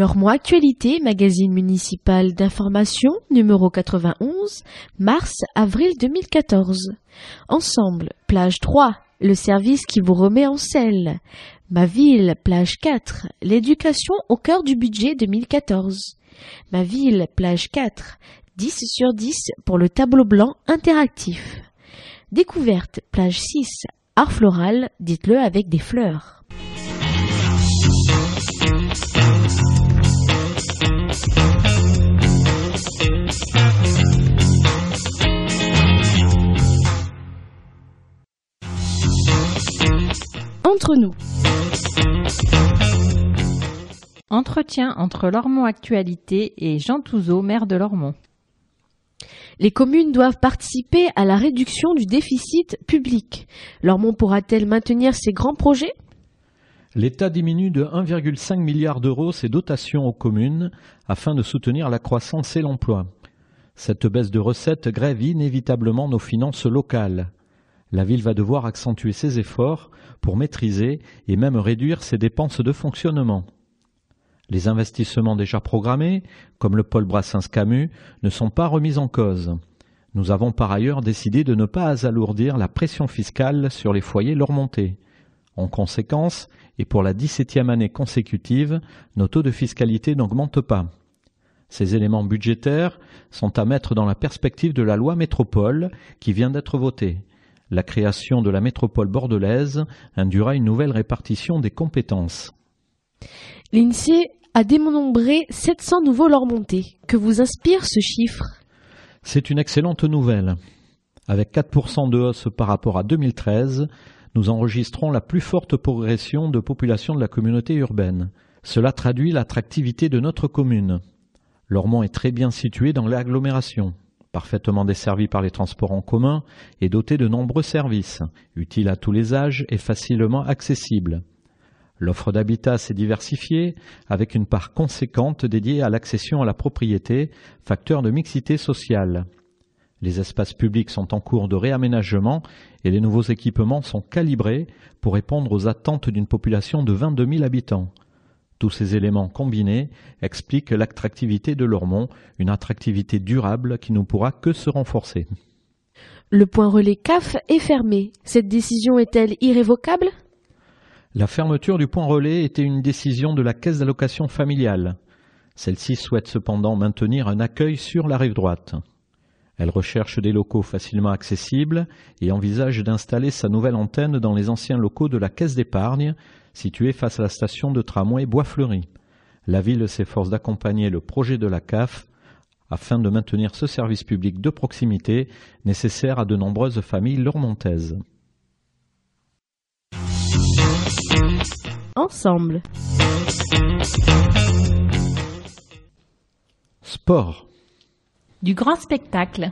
Lormont Actualité, magazine municipal d'information, numéro 91, mars-avril 2014. Ensemble, plage 3, le service qui vous remet en selle. Ma ville, plage 4, l'éducation au cœur du budget 2014. Ma ville, plage 4, 10 sur 10 pour le tableau blanc interactif. Découverte, plage 6, art floral, dites-le avec des fleurs. Entre nous. Entretien entre Lormont Actualité et Jean Touzeau, maire de Lormont. Les communes doivent participer à la réduction du déficit public. Lormont pourra-t-elle maintenir ses grands projets? L'État diminue de 1,5 milliard d'euros ses dotations aux communes afin de soutenir la croissance et l'emploi. Cette baisse de recettes grève inévitablement nos finances locales. La ville va devoir accentuer ses efforts pour maîtriser et même réduire ses dépenses de fonctionnement. Les investissements déjà programmés, comme le pôle Brassens-Camus, ne sont pas remis en cause. Nous avons par ailleurs décidé de ne pas alourdir la pression fiscale sur les foyers leur montée. En conséquence, et pour la dix-septième année consécutive, nos taux de fiscalité n'augmentent pas. Ces éléments budgétaires sont à mettre dans la perspective de la loi métropole qui vient d'être votée. La création de la métropole bordelaise induira une nouvelle répartition des compétences. L'INSEE a dénombré 700 nouveaux leurs montées. Que vous inspire ce chiffre? C'est une excellente nouvelle. Avec 4% de hausse par rapport à 2013, nous enregistrons la plus forte progression de population de la communauté urbaine. Cela traduit l'attractivité de notre commune. Lormont est très bien situé dans l'agglomération, parfaitement desservi par les transports en commun et doté de nombreux services, utiles à tous les âges et facilement accessibles. L'offre d'habitat s'est diversifiée avec une part conséquente dédiée à l'accession à la propriété, facteur de mixité sociale. Les espaces publics sont en cours de réaménagement et les nouveaux équipements sont calibrés pour répondre aux attentes d'une population de 22 000 habitants. Tous ces éléments combinés expliquent l'attractivité de Lormont, une attractivité durable qui ne pourra que se renforcer. Le point relais CAF est fermé. Cette décision est-elle irrévocable? La fermeture du point relais était une décision de la caisse d'allocation familiale. Celle-ci souhaite cependant maintenir un accueil sur la rive droite. Elle recherche des locaux facilement accessibles et envisage d'installer sa nouvelle antenne dans les anciens locaux de la Caisse d'épargne, situés face à la station de tramway Bois-Fleuri. La ville s'efforce d'accompagner le projet de la CAF afin de maintenir ce service public de proximité nécessaire à de nombreuses familles lormontaises. Ensemble. Sport. Du grand spectacle.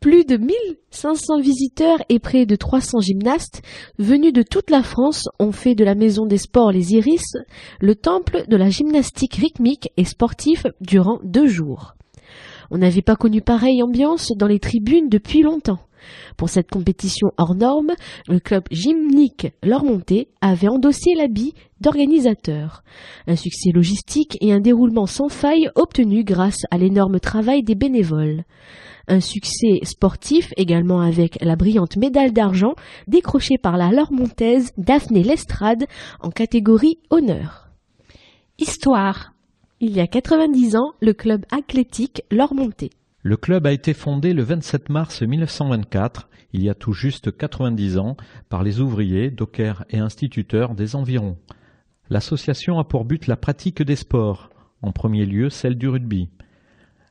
Plus de 1500 visiteurs et près de 300 gymnastes venus de toute la France ont fait de la Maison des Sports Les Iris le temple de la gymnastique rythmique et sportive durant deux jours. On n'avait pas connu pareille ambiance dans les tribunes depuis longtemps. Pour cette compétition hors norme, le club gymnique Lormonté avait endossé l'habit d'organisateur. Un succès logistique et un déroulement sans faille obtenu grâce à l'énorme travail des bénévoles. Un succès sportif également avec la brillante médaille d'argent décrochée par la Lormontaise Daphné Lestrade en catégorie honneur. Histoire. Il y a 90 ans, le club athlétique Lormonté. Le club a été fondé le 27 mars 1924, il y a tout juste 90 ans, par les ouvriers, dockers et instituteurs des environs. L'association a pour but la pratique des sports, en premier lieu celle du rugby.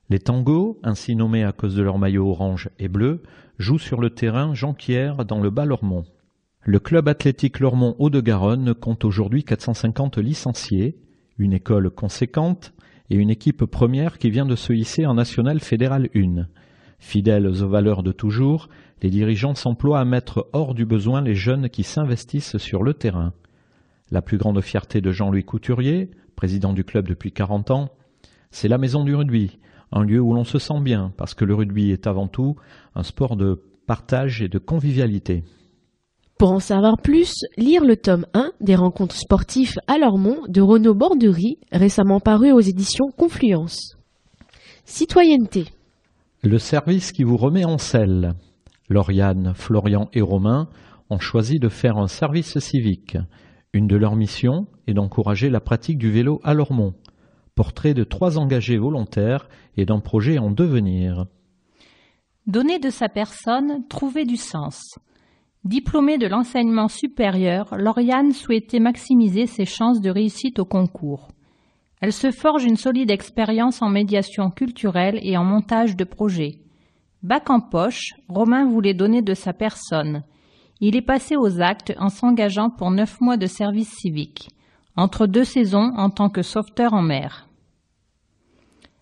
Les tangos, ainsi nommés à cause de leur maillot orange et bleu, jouent sur le terrain Jonquière dans le Bas-Lormont. Le club athlétique Lormont Haut-de-Garonne compte aujourd'hui 450 licenciés, une école conséquente et une équipe première qui vient de se hisser en National Fédéral 1. Fidèles aux valeurs de toujours, les dirigeants s'emploient à mettre hors du besoin les jeunes qui s'investissent sur le terrain. La plus grande fierté de Jean-Louis Couturier, président du club depuis 40 ans, c'est la maison du rugby, un lieu où l'on se sent bien, parce que le rugby est avant tout un sport de partage et de convivialité. Pour en savoir plus, lire le tome 1 des rencontres sportives à Lormont de Renaud Borderie, récemment paru aux éditions Confluence. Citoyenneté. Le service qui vous remet en selle. Lauriane, Florian et Romain ont choisi de faire un service civique. Une de leurs missions est d'encourager la pratique du vélo à Lormont. Portrait de trois engagés volontaires et d'un projet en devenir. Donner de sa personne, trouver du sens. Diplômée de l'enseignement supérieur, Lauriane souhaitait maximiser ses chances de réussite au concours. Elle se forge une solide expérience en médiation culturelle et en montage de projets. Bac en poche, Romain voulait donner de sa personne. Il est passé aux actes en s'engageant pour neuf mois de service civique, entre deux saisons en tant que sauveteur en mer.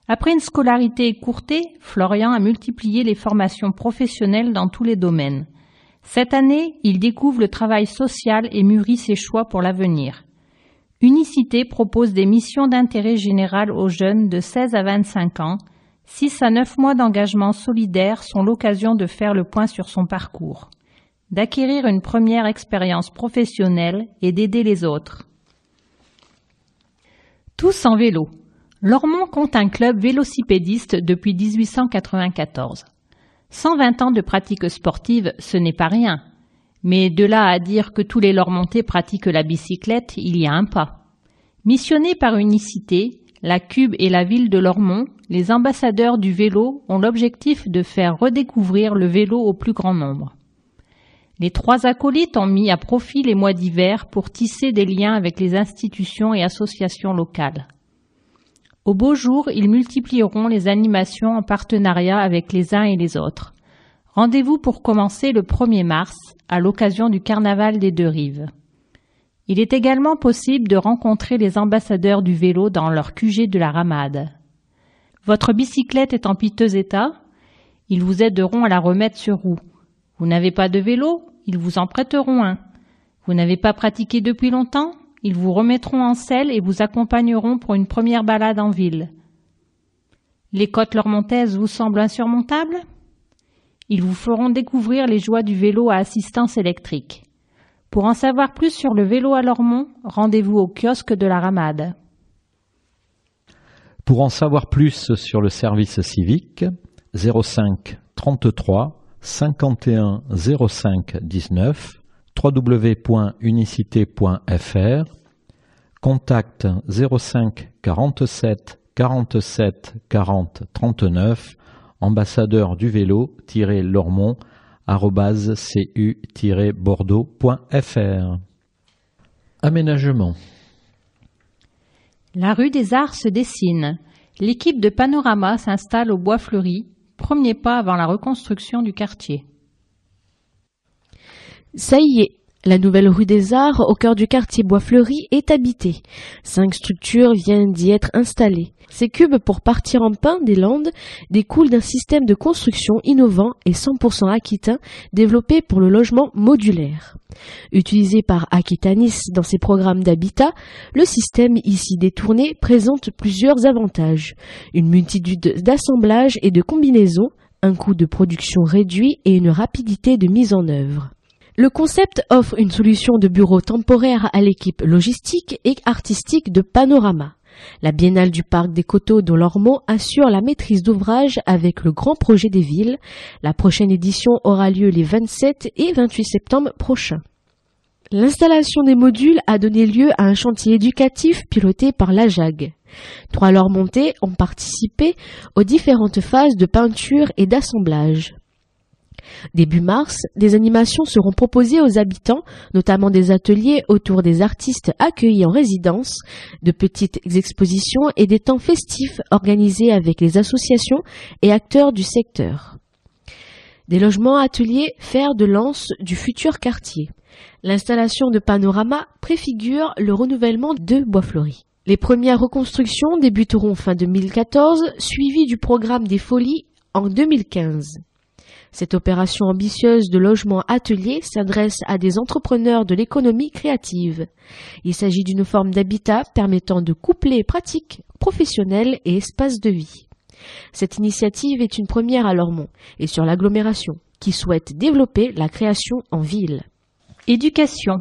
Après une scolarité écourtée, Florian a multiplié les formations professionnelles dans tous les domaines. Cette année, il découvre le travail social et mûrit ses choix pour l'avenir. Unicité propose des missions d'intérêt général aux jeunes de 16 à 25 ans. 6 à 9 mois d'engagement solidaire sont l'occasion de faire le point sur son parcours, d'acquérir une première expérience professionnelle et d'aider les autres. Tous en vélo. Lormont compte un club vélocipédiste depuis 1894. 120 ans de pratique sportive, ce n'est pas rien. Mais de là à dire que tous les Lormontais pratiquent la bicyclette, il y a un pas. Missionnés par Unicité, la Cube et la ville de Lormont, les ambassadeurs du vélo ont l'objectif de faire redécouvrir le vélo au plus grand nombre. Les trois acolytes ont mis à profit les mois d'hiver pour tisser des liens avec les institutions et associations locales. Au beau jour, ils multiplieront les animations en partenariat avec les uns et les autres. Rendez-vous pour commencer le 1er mars, à l'occasion du Carnaval des Deux Rives. Il est également possible de rencontrer les ambassadeurs du vélo dans leur QG de la Ramade. Votre bicyclette est en piteux état Ils vous aideront à la remettre sur roue. Vous n'avez pas de vélo Ils vous en prêteront un. Vous n'avez pas pratiqué depuis longtemps? Ils vous remettront en selle et vous accompagneront pour une première balade en ville. Les côtes lormontaises vous semblent insurmontables? Ils vous feront découvrir les joies du vélo à assistance électrique. Pour en savoir plus sur le vélo à Lormont, rendez-vous au kiosque de la Ramade. Pour en savoir plus sur le service civique, 05 33 51 05 19 www.unicité.fr, contact 05 47 47 40 39, ambassadeur du vélo-lormont cu-bordeaux.fr. Aménagement. La rue des Arts se dessine. L'équipe de Panorama s'installe au Bois Fleuri, premier pas avant la reconstruction du quartier. Ça y est, la nouvelle rue des Arts, au cœur du quartier Bois-Fleuri, est habitée. Cinq structures viennent d'y être installées. Ces cubes pour partir en pain des Landes découlent d'un système de construction innovant et 100% aquitain développé pour le logement modulaire. Utilisé par Aquitanis dans ses programmes d'habitat, le système ici détourné présente plusieurs avantages. Une multitude d'assemblages et de combinaisons, un coût de production réduit et une rapidité de mise en œuvre. Le concept offre une solution de bureau temporaire à l'équipe logistique et artistique de Panorama. La Biennale du Parc des Coteaux de Lormont assure la maîtrise d'ouvrage avec le grand projet des villes. La prochaine édition aura lieu les 27 et 28 septembre prochains. L'installation des modules a donné lieu à un chantier éducatif piloté par l'AJAG. Trois Lormontais ont participé aux différentes phases de peinture et d'assemblage. Début mars, des animations seront proposées aux habitants, notamment des ateliers autour des artistes accueillis en résidence, de petites expositions et des temps festifs organisés avec les associations et acteurs du secteur. Des logements ateliers fer de lance du futur quartier. L'installation de Panorama préfigure le renouvellement de Bois-Fleuri. Les premières reconstructions débuteront fin 2014, suivies du programme des Folies en 2015. Cette opération ambitieuse de logement atelier s'adresse à des entrepreneurs de l'économie créative. Il s'agit d'une forme d'habitat permettant de coupler pratique professionnelle et espace de vie. Cette initiative est une première à Lormont et sur l'agglomération, qui souhaite développer la création en ville. Éducation.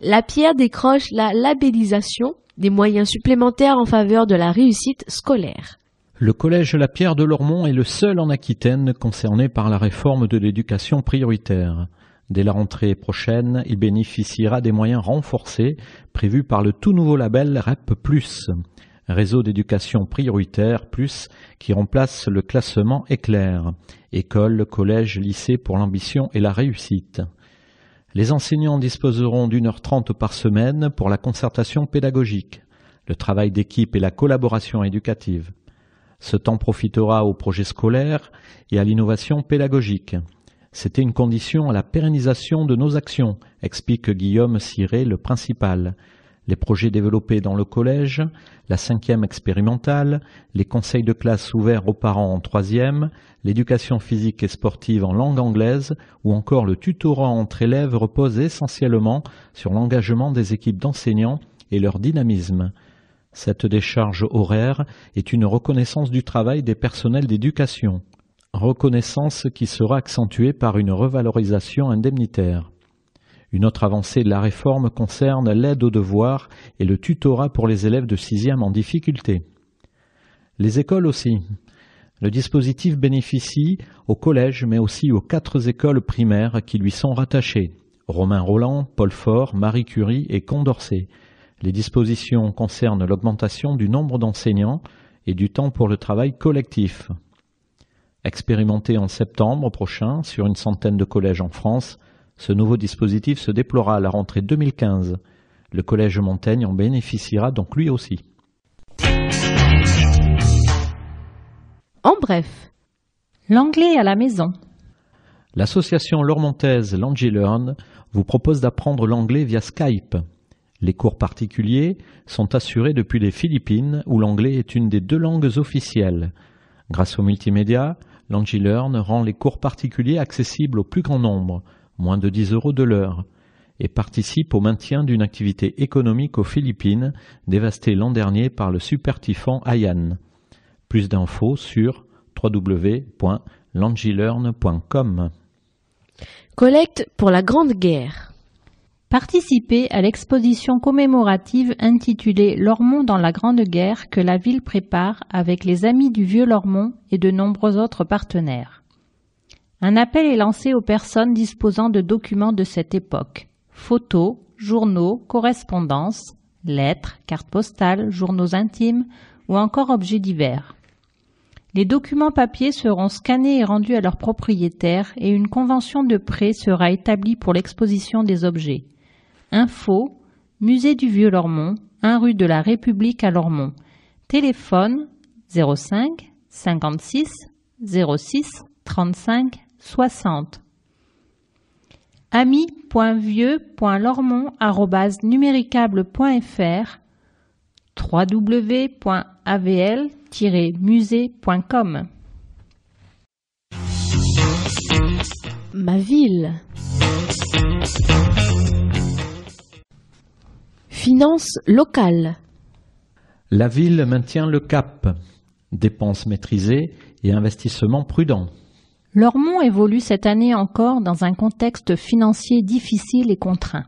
La pierre décroche la labellisation des moyens supplémentaires en faveur de la réussite scolaire. Le collège La Pierre de Lormont est le seul en Aquitaine concerné par la réforme de l'éducation prioritaire. Dès la rentrée prochaine, il bénéficiera des moyens renforcés prévus par le tout nouveau label REP+, réseau d'éducation prioritaire plus, qui remplace le classement éclair, école, collège, lycée pour l'ambition et la réussite. Les enseignants disposeront d'une heure trente par semaine pour la concertation pédagogique, le travail d'équipe et la collaboration éducative. Ce temps profitera au projet scolaire et à l'innovation pédagogique. C'était une condition à la pérennisation de nos actions, explique Guillaume Ciré, le principal. Les projets développés dans le collège, la cinquième expérimentale, les conseils de classe ouverts aux parents en troisième, l'éducation physique et sportive en langue anglaise ou encore le tutorat entre élèves reposent essentiellement sur l'engagement des équipes d'enseignants et leur dynamisme. Cette décharge horaire est une reconnaissance du travail des personnels d'éducation, reconnaissance qui sera accentuée par une revalorisation indemnitaire. Une autre avancée de la réforme concerne l'aide aux devoirs et le tutorat pour les élèves de sixième en difficulté. Les écoles aussi. Le dispositif bénéficie au collège mais aussi aux quatre écoles primaires qui lui sont rattachées. Romain Roland, Paul Fort, Marie Curie et Condorcet. Les dispositions concernent l'augmentation du nombre d'enseignants et du temps pour le travail collectif. Expérimenté en septembre prochain sur une centaine de collèges en France, ce nouveau dispositif se déploiera à la rentrée 2015. Le collège Montaigne en bénéficiera donc lui aussi. En bref, L'anglais à la maison. L'association lormontaise Learn vous propose d'apprendre l'anglais via Skype. Les cours particuliers sont assurés depuis les Philippines où l'anglais est une des deux langues officielles. Grâce au multimédia, Learn rend les cours particuliers accessibles au plus grand nombre, moins de 10 euros de l'heure, et participe au maintien d'une activité économique aux Philippines dévastée l'an dernier par le super typhon Haiyan. Plus d'infos sur www.langilearn.com. collecte pour la Grande Guerre. Participer à l'exposition commémorative intitulée Lormont dans la Grande Guerre que la ville prépare avec les Amis du Vieux Lormont et de nombreux autres partenaires. Un appel est lancé aux personnes disposant de documents de cette époque photos, journaux, correspondances, lettres, cartes postales, journaux intimes ou encore objets divers. Les documents papier seront scannés et rendus à leurs propriétaires et une convention de prêt sera établie pour l'exposition des objets. Info Musée du Vieux-Lormont, 1 rue de la République à Lormont. Téléphone 05 56 06 35 60. ami.vieux.lormont.numéricable.fr www.avl-musée.com Ma ville. Finances locales. La ville maintient le cap, dépenses maîtrisées et investissements prudents. Lormont évolue cette année encore dans un contexte financier difficile et contraint.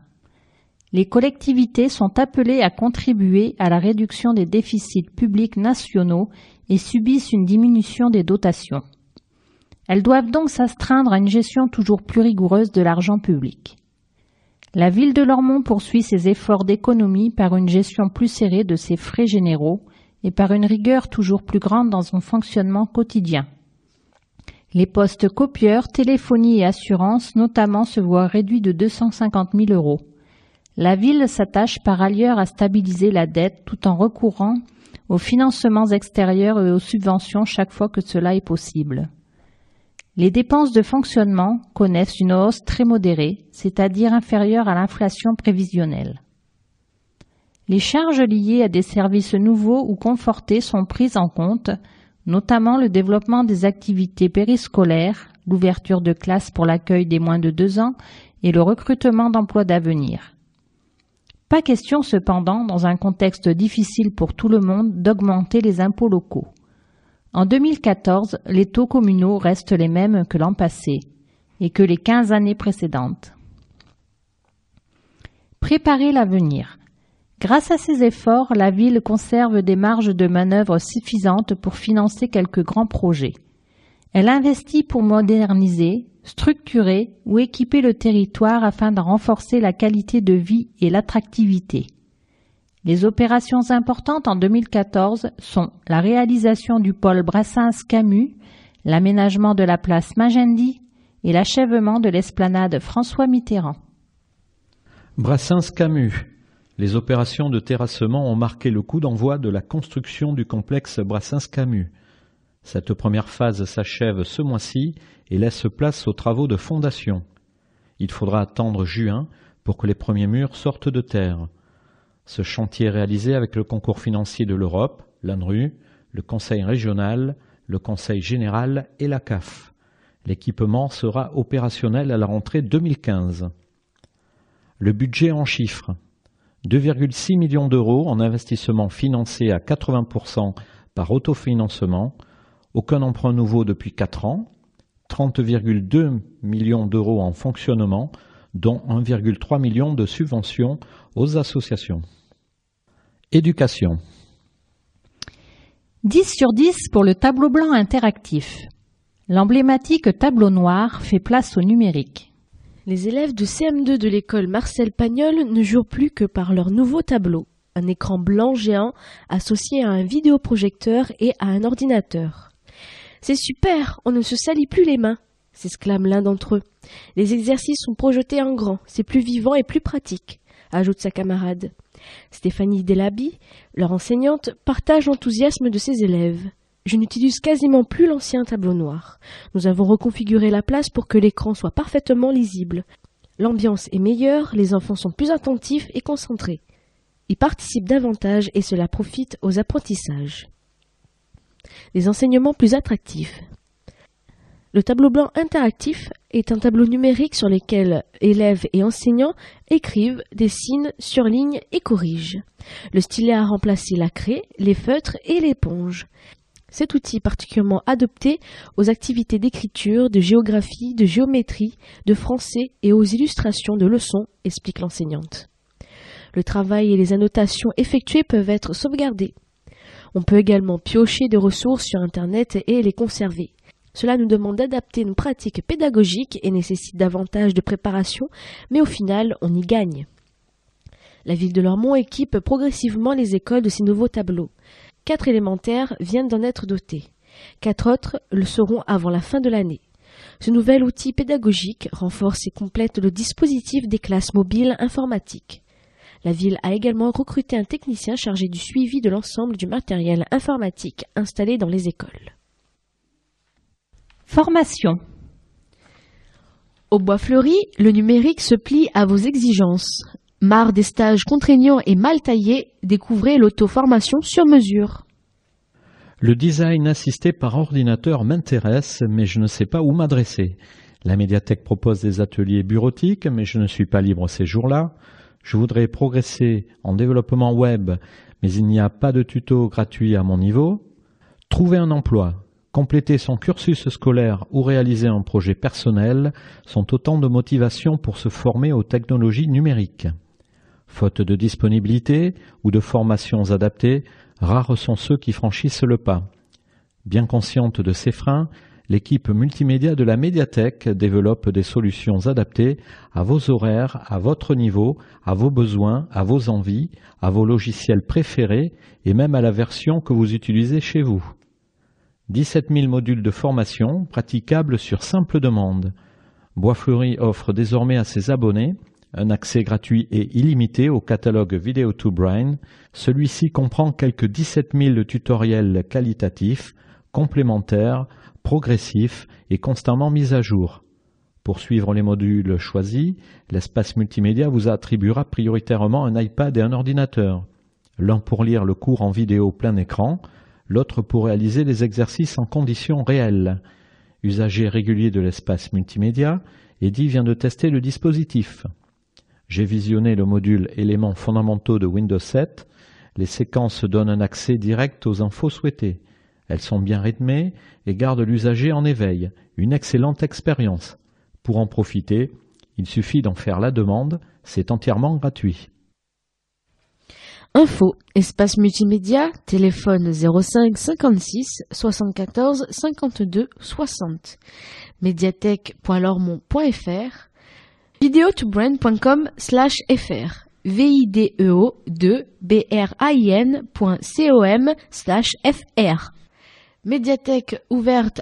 Les collectivités sont appelées à contribuer à la réduction des déficits publics nationaux et subissent une diminution des dotations. Elles doivent donc s'astreindre à une gestion toujours plus rigoureuse de l'argent public. La ville de Lormont poursuit ses efforts d'économie par une gestion plus serrée de ses frais généraux et par une rigueur toujours plus grande dans son fonctionnement quotidien. Les postes copieurs, téléphonie et assurance notamment se voient réduits de 250 000 euros. La ville s'attache par ailleurs à stabiliser la dette tout en recourant aux financements extérieurs et aux subventions chaque fois que cela est possible. Les dépenses de fonctionnement connaissent une hausse très modérée, c'est-à-dire inférieure à l'inflation prévisionnelle. Les charges liées à des services nouveaux ou confortés sont prises en compte, notamment le développement des activités périscolaires, l'ouverture de classes pour l'accueil des moins de deux ans et le recrutement d'emplois d'avenir. Pas question cependant, dans un contexte difficile pour tout le monde, d'augmenter les impôts locaux. En 2014, les taux communaux restent les mêmes que l'an passé et que les 15 années précédentes. préparer l'avenir. Grâce à ces efforts, la ville conserve des marges de manœuvre suffisantes pour financer quelques grands projets. Elle investit pour moderniser, structurer ou équiper le territoire afin de renforcer la qualité de vie et l'attractivité. Les opérations importantes en 2014 sont la réalisation du pôle Brassens-Camus, l'aménagement de la place Magendie et l'achèvement de l'esplanade François Mitterrand. Brassens-Camus. Les opérations de terrassement ont marqué le coup d'envoi de la construction du complexe Brassens-Camus. Cette première phase s'achève ce mois-ci et laisse place aux travaux de fondation. Il faudra attendre juin pour que les premiers murs sortent de terre. Ce chantier est réalisé avec le concours financier de l'Europe, l'ANRU, le Conseil régional, le Conseil général et la CAF. L'équipement sera opérationnel à la rentrée 2015. Le budget en chiffres. 2,6 millions d'euros en investissement financé à 80% par autofinancement, aucun emprunt nouveau depuis 4 ans, 30,2 millions d'euros en fonctionnement, dont 1,3 million de subventions aux associations. Éducation. 10 sur 10 pour le tableau blanc interactif. L'emblématique tableau noir fait place au numérique. Les élèves de CM2 de l'école Marcel Pagnol ne jouent plus que par leur nouveau tableau, un écran blanc géant associé à un vidéoprojecteur et à un ordinateur. C'est super, on ne se salit plus les mains, s'exclame l'un d'entre eux. Les exercices sont projetés en grand, c'est plus vivant et plus pratique, ajoute sa camarade. Stéphanie Delaby, leur enseignante, partage l'enthousiasme de ses élèves. Je n'utilise quasiment plus l'ancien tableau noir. Nous avons reconfiguré la place pour que l'écran soit parfaitement lisible. L'ambiance est meilleure, les enfants sont plus attentifs et concentrés. Ils participent davantage et cela profite aux apprentissages. Les enseignements plus attractifs. Le tableau blanc interactif est un tableau numérique sur lequel élèves et enseignants écrivent, dessinent, surlignent et corrigent. Le stylet a remplacé la craie, les feutres et l'éponge. Cet outil particulièrement adopté aux activités d'écriture, de géographie, de géométrie, de français et aux illustrations de leçons, explique l'enseignante. Le travail et les annotations effectuées peuvent être sauvegardés. On peut également piocher des ressources sur Internet et les conserver. Cela nous demande d'adapter nos pratiques pédagogiques et nécessite davantage de préparation, mais au final, on y gagne. La ville de Lormont équipe progressivement les écoles de ces nouveaux tableaux. Quatre élémentaires viennent d'en être dotés. Quatre autres le seront avant la fin de l'année. Ce nouvel outil pédagogique renforce et complète le dispositif des classes mobiles informatiques. La ville a également recruté un technicien chargé du suivi de l'ensemble du matériel informatique installé dans les écoles. Formation. Au Bois Fleuri, le numérique se plie à vos exigences. Marre des stages contraignants et mal taillés, découvrez l'auto-formation sur mesure. Le design assisté par ordinateur m'intéresse, mais je ne sais pas où m'adresser. La médiathèque propose des ateliers bureautiques, mais je ne suis pas libre ces jours-là. Je voudrais progresser en développement web, mais il n'y a pas de tuto gratuit à mon niveau. Trouver un emploi, Compléter son cursus scolaire ou réaliser un projet personnel sont autant de motivations pour se former aux technologies numériques. Faute de disponibilité ou de formations adaptées, rares sont ceux qui franchissent le pas. Bien consciente de ces freins, l'équipe multimédia de la médiathèque développe des solutions adaptées à vos horaires, à votre niveau, à vos besoins, à vos envies, à vos logiciels préférés et même à la version que vous utilisez chez vous. 17 000 modules de formation praticables sur simple demande. Boisfleury offre désormais à ses abonnés un accès gratuit et illimité au catalogue Video to Brain. Celui-ci comprend quelques 17 000 tutoriels qualitatifs, complémentaires, progressifs et constamment mis à jour. Pour suivre les modules choisis, l'espace multimédia vous attribuera prioritairement un iPad et un ordinateur. L'un pour lire le cours en vidéo plein écran, l'autre pour réaliser les exercices en conditions réelles. Usager régulier de l'espace multimédia, Eddy vient de tester le dispositif. J'ai visionné le module éléments fondamentaux de Windows 7. Les séquences donnent un accès direct aux infos souhaitées. Elles sont bien rythmées et gardent l'usager en éveil. Une excellente expérience. Pour en profiter, il suffit d'en faire la demande C'est entièrement gratuit. Info, espace multimédia, téléphone 05 56 74 52 60, médiathèque.lormont.fr, videotobrand.com slash fr, video 2 brain.com slash fr. Médiathèque ouverte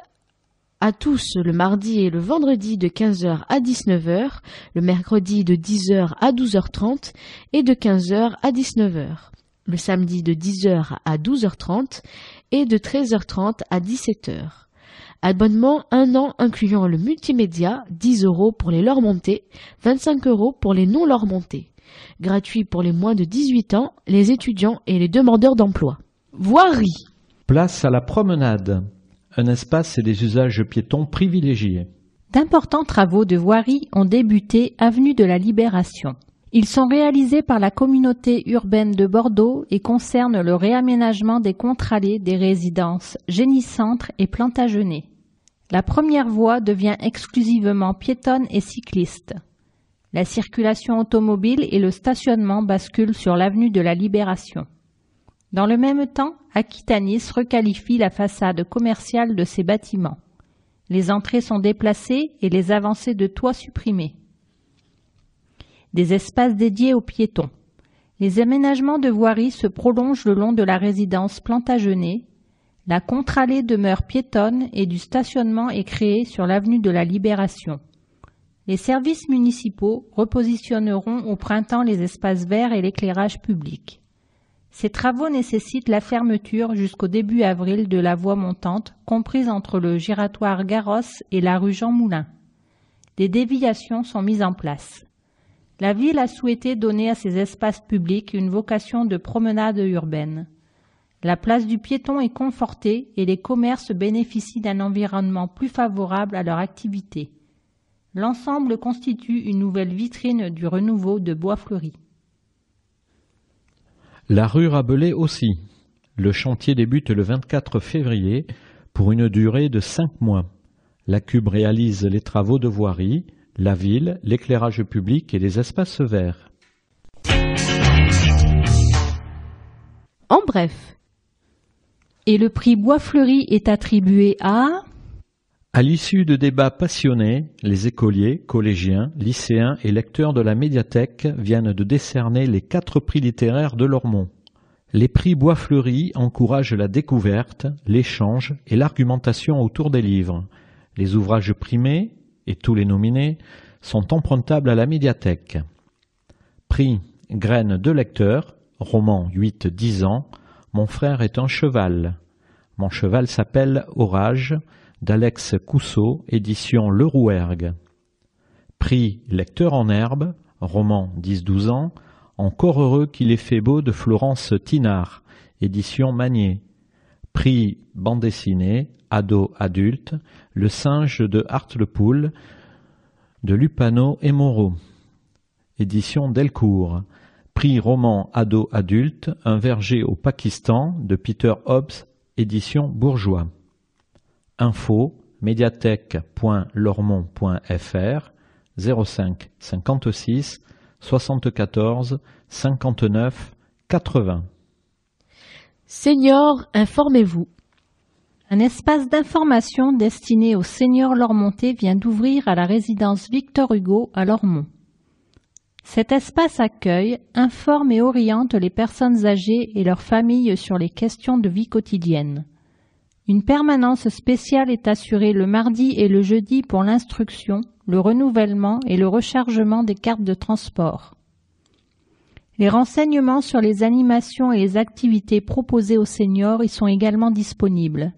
à tous le mardi et le vendredi de 15h à 19h, le mercredi de 10h à 12h30 et de 15h à 19h, le samedi de 10h à 12h30 et de 13h30 à 17h. Abonnement un an incluant le multimédia, 10 euros pour les montés, 25 euros pour les non montés. Gratuit pour les moins de 18 ans, les étudiants et les demandeurs d'emploi. Voirie. Place à la promenade un espace et des usages piétons privilégiés. D'importants travaux de voirie ont débuté avenue de la Libération. Ils sont réalisés par la communauté urbaine de Bordeaux et concernent le réaménagement des contre-allées des résidences Génie-Centre et Plantagenet. La première voie devient exclusivement piétonne et cycliste. La circulation automobile et le stationnement basculent sur l'avenue de la Libération. Dans le même temps, Aquitanis requalifie la façade commerciale de ses bâtiments. Les entrées sont déplacées et les avancées de toit supprimées. Des espaces dédiés aux piétons. Les aménagements de voirie se prolongent le long de la résidence Plantagenet. La contre-allée demeure piétonne et du stationnement est créé sur l'avenue de la Libération. Les services municipaux repositionneront au printemps les espaces verts et l'éclairage public. Ces travaux nécessitent la fermeture jusqu'au début avril de la voie montante comprise entre le giratoire Garros et la rue Jean Moulin. Des déviations sont mises en place. La ville a souhaité donner à ces espaces publics une vocation de promenade urbaine. La place du piéton est confortée et les commerces bénéficient d'un environnement plus favorable à leur activité. L'ensemble constitue une nouvelle vitrine du renouveau de Bois Fleuri. La rue Rabelais aussi. Le chantier débute le 24 février pour une durée de cinq mois. La Cube réalise les travaux de voirie, la ville, l'éclairage public et les espaces verts. En bref. Et le prix Bois Fleuri est attribué à à l'issue de débats passionnés, les écoliers, collégiens, lycéens et lecteurs de la médiathèque viennent de décerner les quatre prix littéraires de Lormont. Les prix Bois Fleuri encouragent la découverte, l'échange et l'argumentation autour des livres. Les ouvrages primés et tous les nominés sont empruntables à la médiathèque. Prix Graines de lecteur, roman 8-10 ans, Mon frère est un cheval. Mon cheval s'appelle Orage, d'Alex Cousseau, édition Le Rouergue. Prix Lecteur en herbe, roman 10-12 ans, Encore heureux qu'il ait fait beau de Florence Tinard, édition Manier. Prix bande dessinée, ado-adulte, Le singe de Hartlepool, de Lupano et Moreau. Édition Delcourt. Prix roman ado-adulte, Un verger au Pakistan, de Peter Hobbs, édition Bourgeois. Info médiathèque.lormont.fr 05 56 74 59 80. Seniors, informez-vous. Un espace d'information destiné aux seniors lormontais vient d'ouvrir à la résidence Victor Hugo à Lormont. Cet espace accueille, informe et oriente les personnes âgées et leurs familles sur les questions de vie quotidienne. Une permanence spéciale est assurée le mardi et le jeudi pour l'instruction, le renouvellement et le rechargement des cartes de transport. Les renseignements sur les animations et les activités proposées aux seniors y sont également disponibles.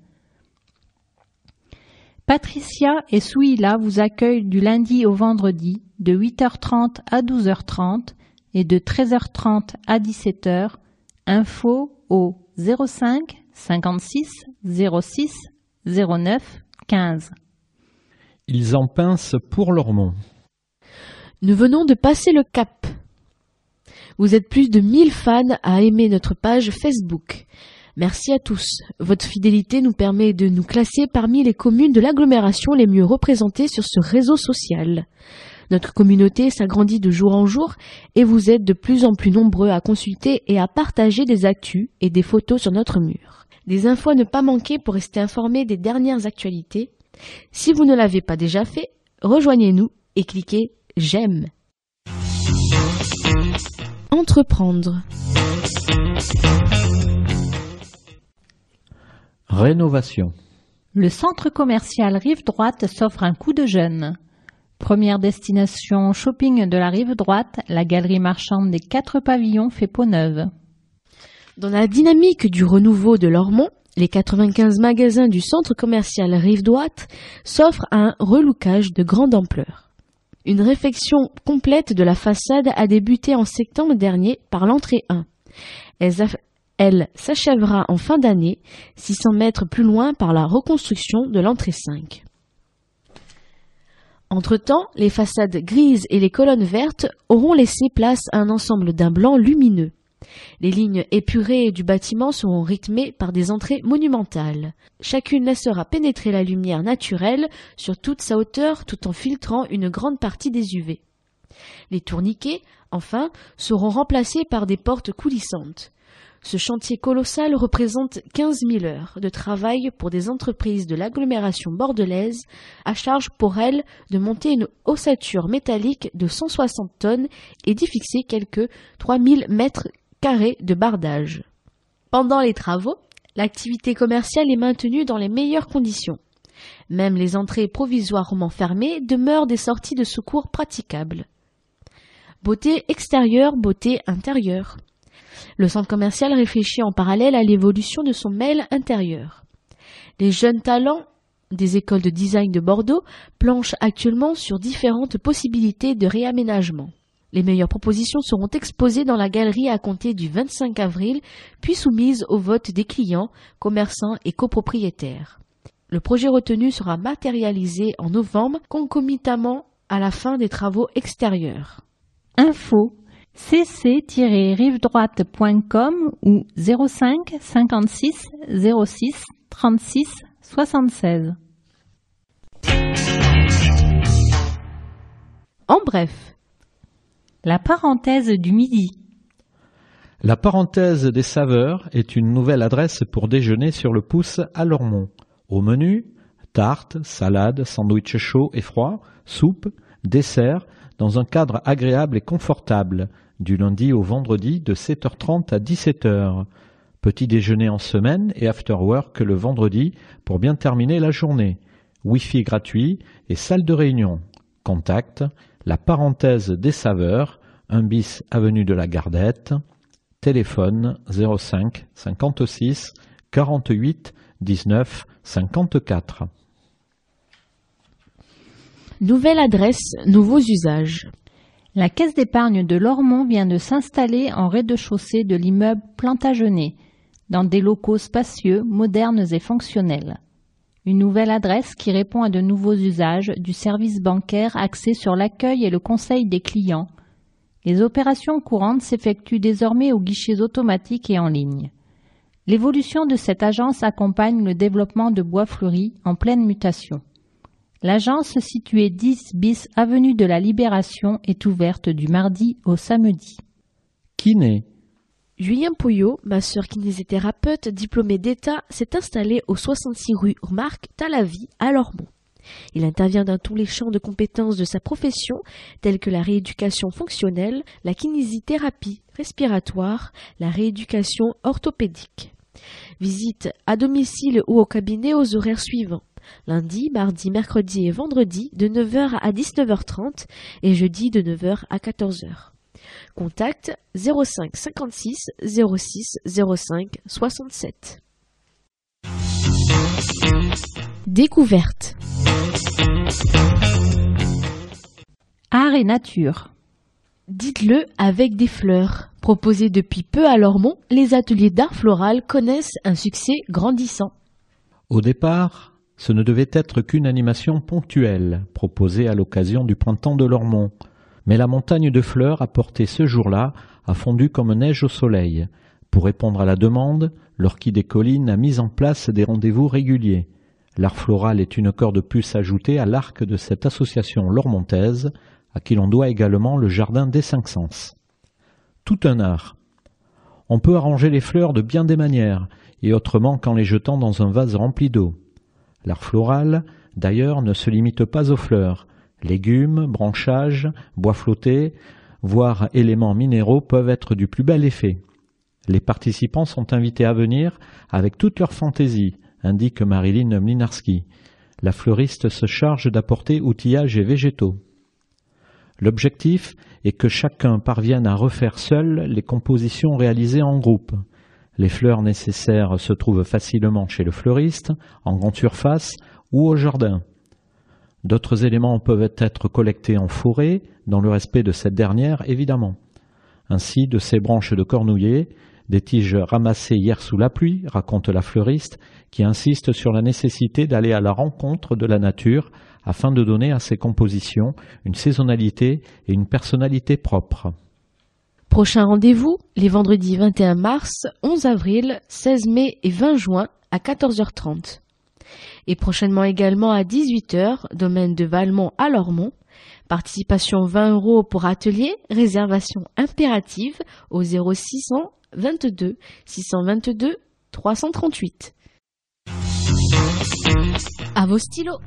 Patricia et Souila vous accueillent du lundi au vendredi de 8h30 à 12h30 et de 13h30 à 17h. Info au 05 56 06 09 15. Ils en pincent pour Lormont. Nous venons de passer le cap. Vous êtes plus de 1000 fans à aimer notre page Facebook. Merci à tous. Votre fidélité nous permet de nous classer parmi les communes de l'agglomération les mieux représentées sur ce réseau social. Notre communauté s'agrandit de jour en jour et vous êtes de plus en plus nombreux à consulter et à partager des actus et des photos sur notre mur. Des infos à ne pas manquer pour rester informé des dernières actualités. Si vous ne l'avez pas déjà fait, rejoignez-nous et cliquez j'aime. Entreprendre. Rénovation. Le centre commercial Rive Droite s'offre un coup de jeune. Première destination shopping de la rive droite, la galerie marchande des quatre pavillons fait peau neuve. Dans la dynamique du renouveau de Lormont, les 95 magasins du centre commercial Rive Droite s'offrent un relookage de grande ampleur. Une réfection complète de la façade a débuté en septembre dernier par l'entrée 1. Elle, s'achèvera en fin d'année, 600 mètres plus loin par la reconstruction de l'entrée 5. Entre-temps, les façades grises et les colonnes vertes auront laissé place à un ensemble d'un blanc lumineux. Les lignes épurées du bâtiment seront rythmées par des entrées monumentales. Chacune laissera pénétrer la lumière naturelle sur toute sa hauteur tout en filtrant une grande partie des UV. Les tourniquets, enfin, seront remplacés par des portes coulissantes. Ce chantier colossal représente 15 000 heures de travail pour des entreprises de l'agglomération bordelaise, à charge pour elles de monter une ossature métallique de 160 tonnes et d'y fixer quelques 3000 mètres carrés de bardage. Pendant les travaux, l'activité commerciale est maintenue dans les meilleures conditions. Même les entrées provisoirement fermées demeurent des sorties de secours praticables. Beauté extérieure, beauté intérieure. Le centre commercial réfléchit en parallèle à l'évolution de son mail intérieur. Les jeunes talents des écoles de design de Bordeaux planchent actuellement sur différentes possibilités de réaménagement. Les meilleures propositions seront exposées dans la galerie à compter du 25 avril, puis soumises au vote des clients, commerçants et copropriétaires. Le projet retenu sera matérialisé en novembre, concomitamment à la fin des travaux extérieurs. Info cc-rivedroite.com ou 05 56 06 36 76. En bref, la parenthèse du midi. La parenthèse des saveurs est une nouvelle adresse pour déjeuner sur le pouce à Lormont. Au menu, tarte, salade, sandwich chaud et froid, soupe, dessert, dans un cadre agréable et confortable, du lundi au vendredi de 7h30 à 17h. Petit déjeuner en semaine et after work le vendredi pour bien terminer la journée. Wi-Fi gratuit et salle de réunion. Contact la parenthèse des saveurs, 1 bis avenue de la Gardette. Téléphone 05 56 48 19 54. nouvelle adresse, nouveaux usages. La caisse d'épargne de Lormont vient de s'installer en rez-de-chaussée de l'immeuble Plantagenet, dans des locaux spacieux, modernes et fonctionnels. Une nouvelle adresse qui répond à de nouveaux usages du service bancaire axé sur l'accueil et le conseil des clients. Les opérations courantes s'effectuent désormais aux guichets automatiques et en ligne. L'évolution de cette agence accompagne le développement de Bois Fleuri en pleine mutation. L'agence située 10 bis avenue de la Libération est ouverte du mardi au samedi. Kiné. Julien Pouillot, masseur kinésithérapeute diplômé d'État, s'est installé au 66 rue Marc Talavi à Lormont. Il intervient dans tous les champs de compétences de sa profession, tels que la rééducation fonctionnelle, la kinésithérapie respiratoire, la rééducation orthopédique. Visite à domicile ou au cabinet aux horaires suivants lundi, mardi, mercredi et vendredi de 9h à 19h30 et jeudi de 9h à 14h. Contact 05 56 06 05 67. Découverte. Art et nature. Dites-le avec des fleurs. Proposés depuis peu à Lormont, les ateliers d'art floral connaissent un succès grandissant. Au départ, ce ne devait être qu'une animation ponctuelle, proposée à l'occasion du printemps de Lormont. Mais la montagne de fleurs apportée ce jour-là a fondu comme neige au soleil. Pour répondre à la demande, l'Orchidée Colline a mis en place des rendez-vous réguliers. L'art floral est une corde de plus ajoutée à l'arc de cette association lormontaise, à qui l'on doit également le jardin des cinq sens. Tout un art. On peut arranger les fleurs de bien des manières, et autrement qu'en les jetant dans un vase rempli d'eau. L'art floral, d'ailleurs, ne se limite pas aux fleurs. Légumes, branchages, bois flottés, voire éléments minéraux peuvent être du plus bel effet. Les participants sont invités à venir avec toute leur fantaisie, indique Marilyn Mlinarski. La fleuriste se charge d'apporter outillage et végétaux. L'objectif est que chacun parvienne à refaire seul les compositions réalisées en groupe. Les fleurs nécessaires se trouvent facilement chez le fleuriste, en grande surface ou au jardin. D'autres éléments peuvent être collectés en forêt, dans le respect de cette dernière évidemment. Ainsi, de ces branches de cornouiller, des tiges ramassées hier sous la pluie, raconte la fleuriste, qui insiste sur la nécessité d'aller à la rencontre de la nature afin de donner à ces compositions une saisonnalité et une personnalité propre. Prochain rendez-vous, les vendredis 21 mars, 11 avril, 16 mai et 20 juin à 14h30. Et prochainement également à 18h, domaine de Valmont à Lormont. Participation 20 euros pour atelier, réservation impérative au 0600 22 622 338. À vos stylos.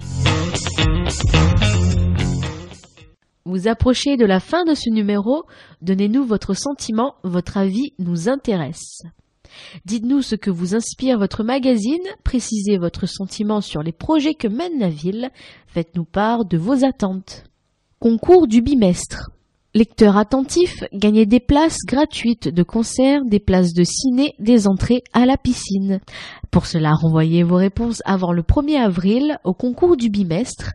Vous approchez de la fin de ce numéro, donnez-nous votre sentiment, votre avis nous intéresse. Dites-nous ce que vous inspire votre magazine, précisez votre sentiment sur les projets que mène la ville, faites-nous part de vos attentes. Concours du bimestre. Lecteurs attentifs, gagnez des places gratuites de concert, des places de ciné, des entrées à la piscine. Pour cela, renvoyez vos réponses avant le 1er avril au concours du bimestre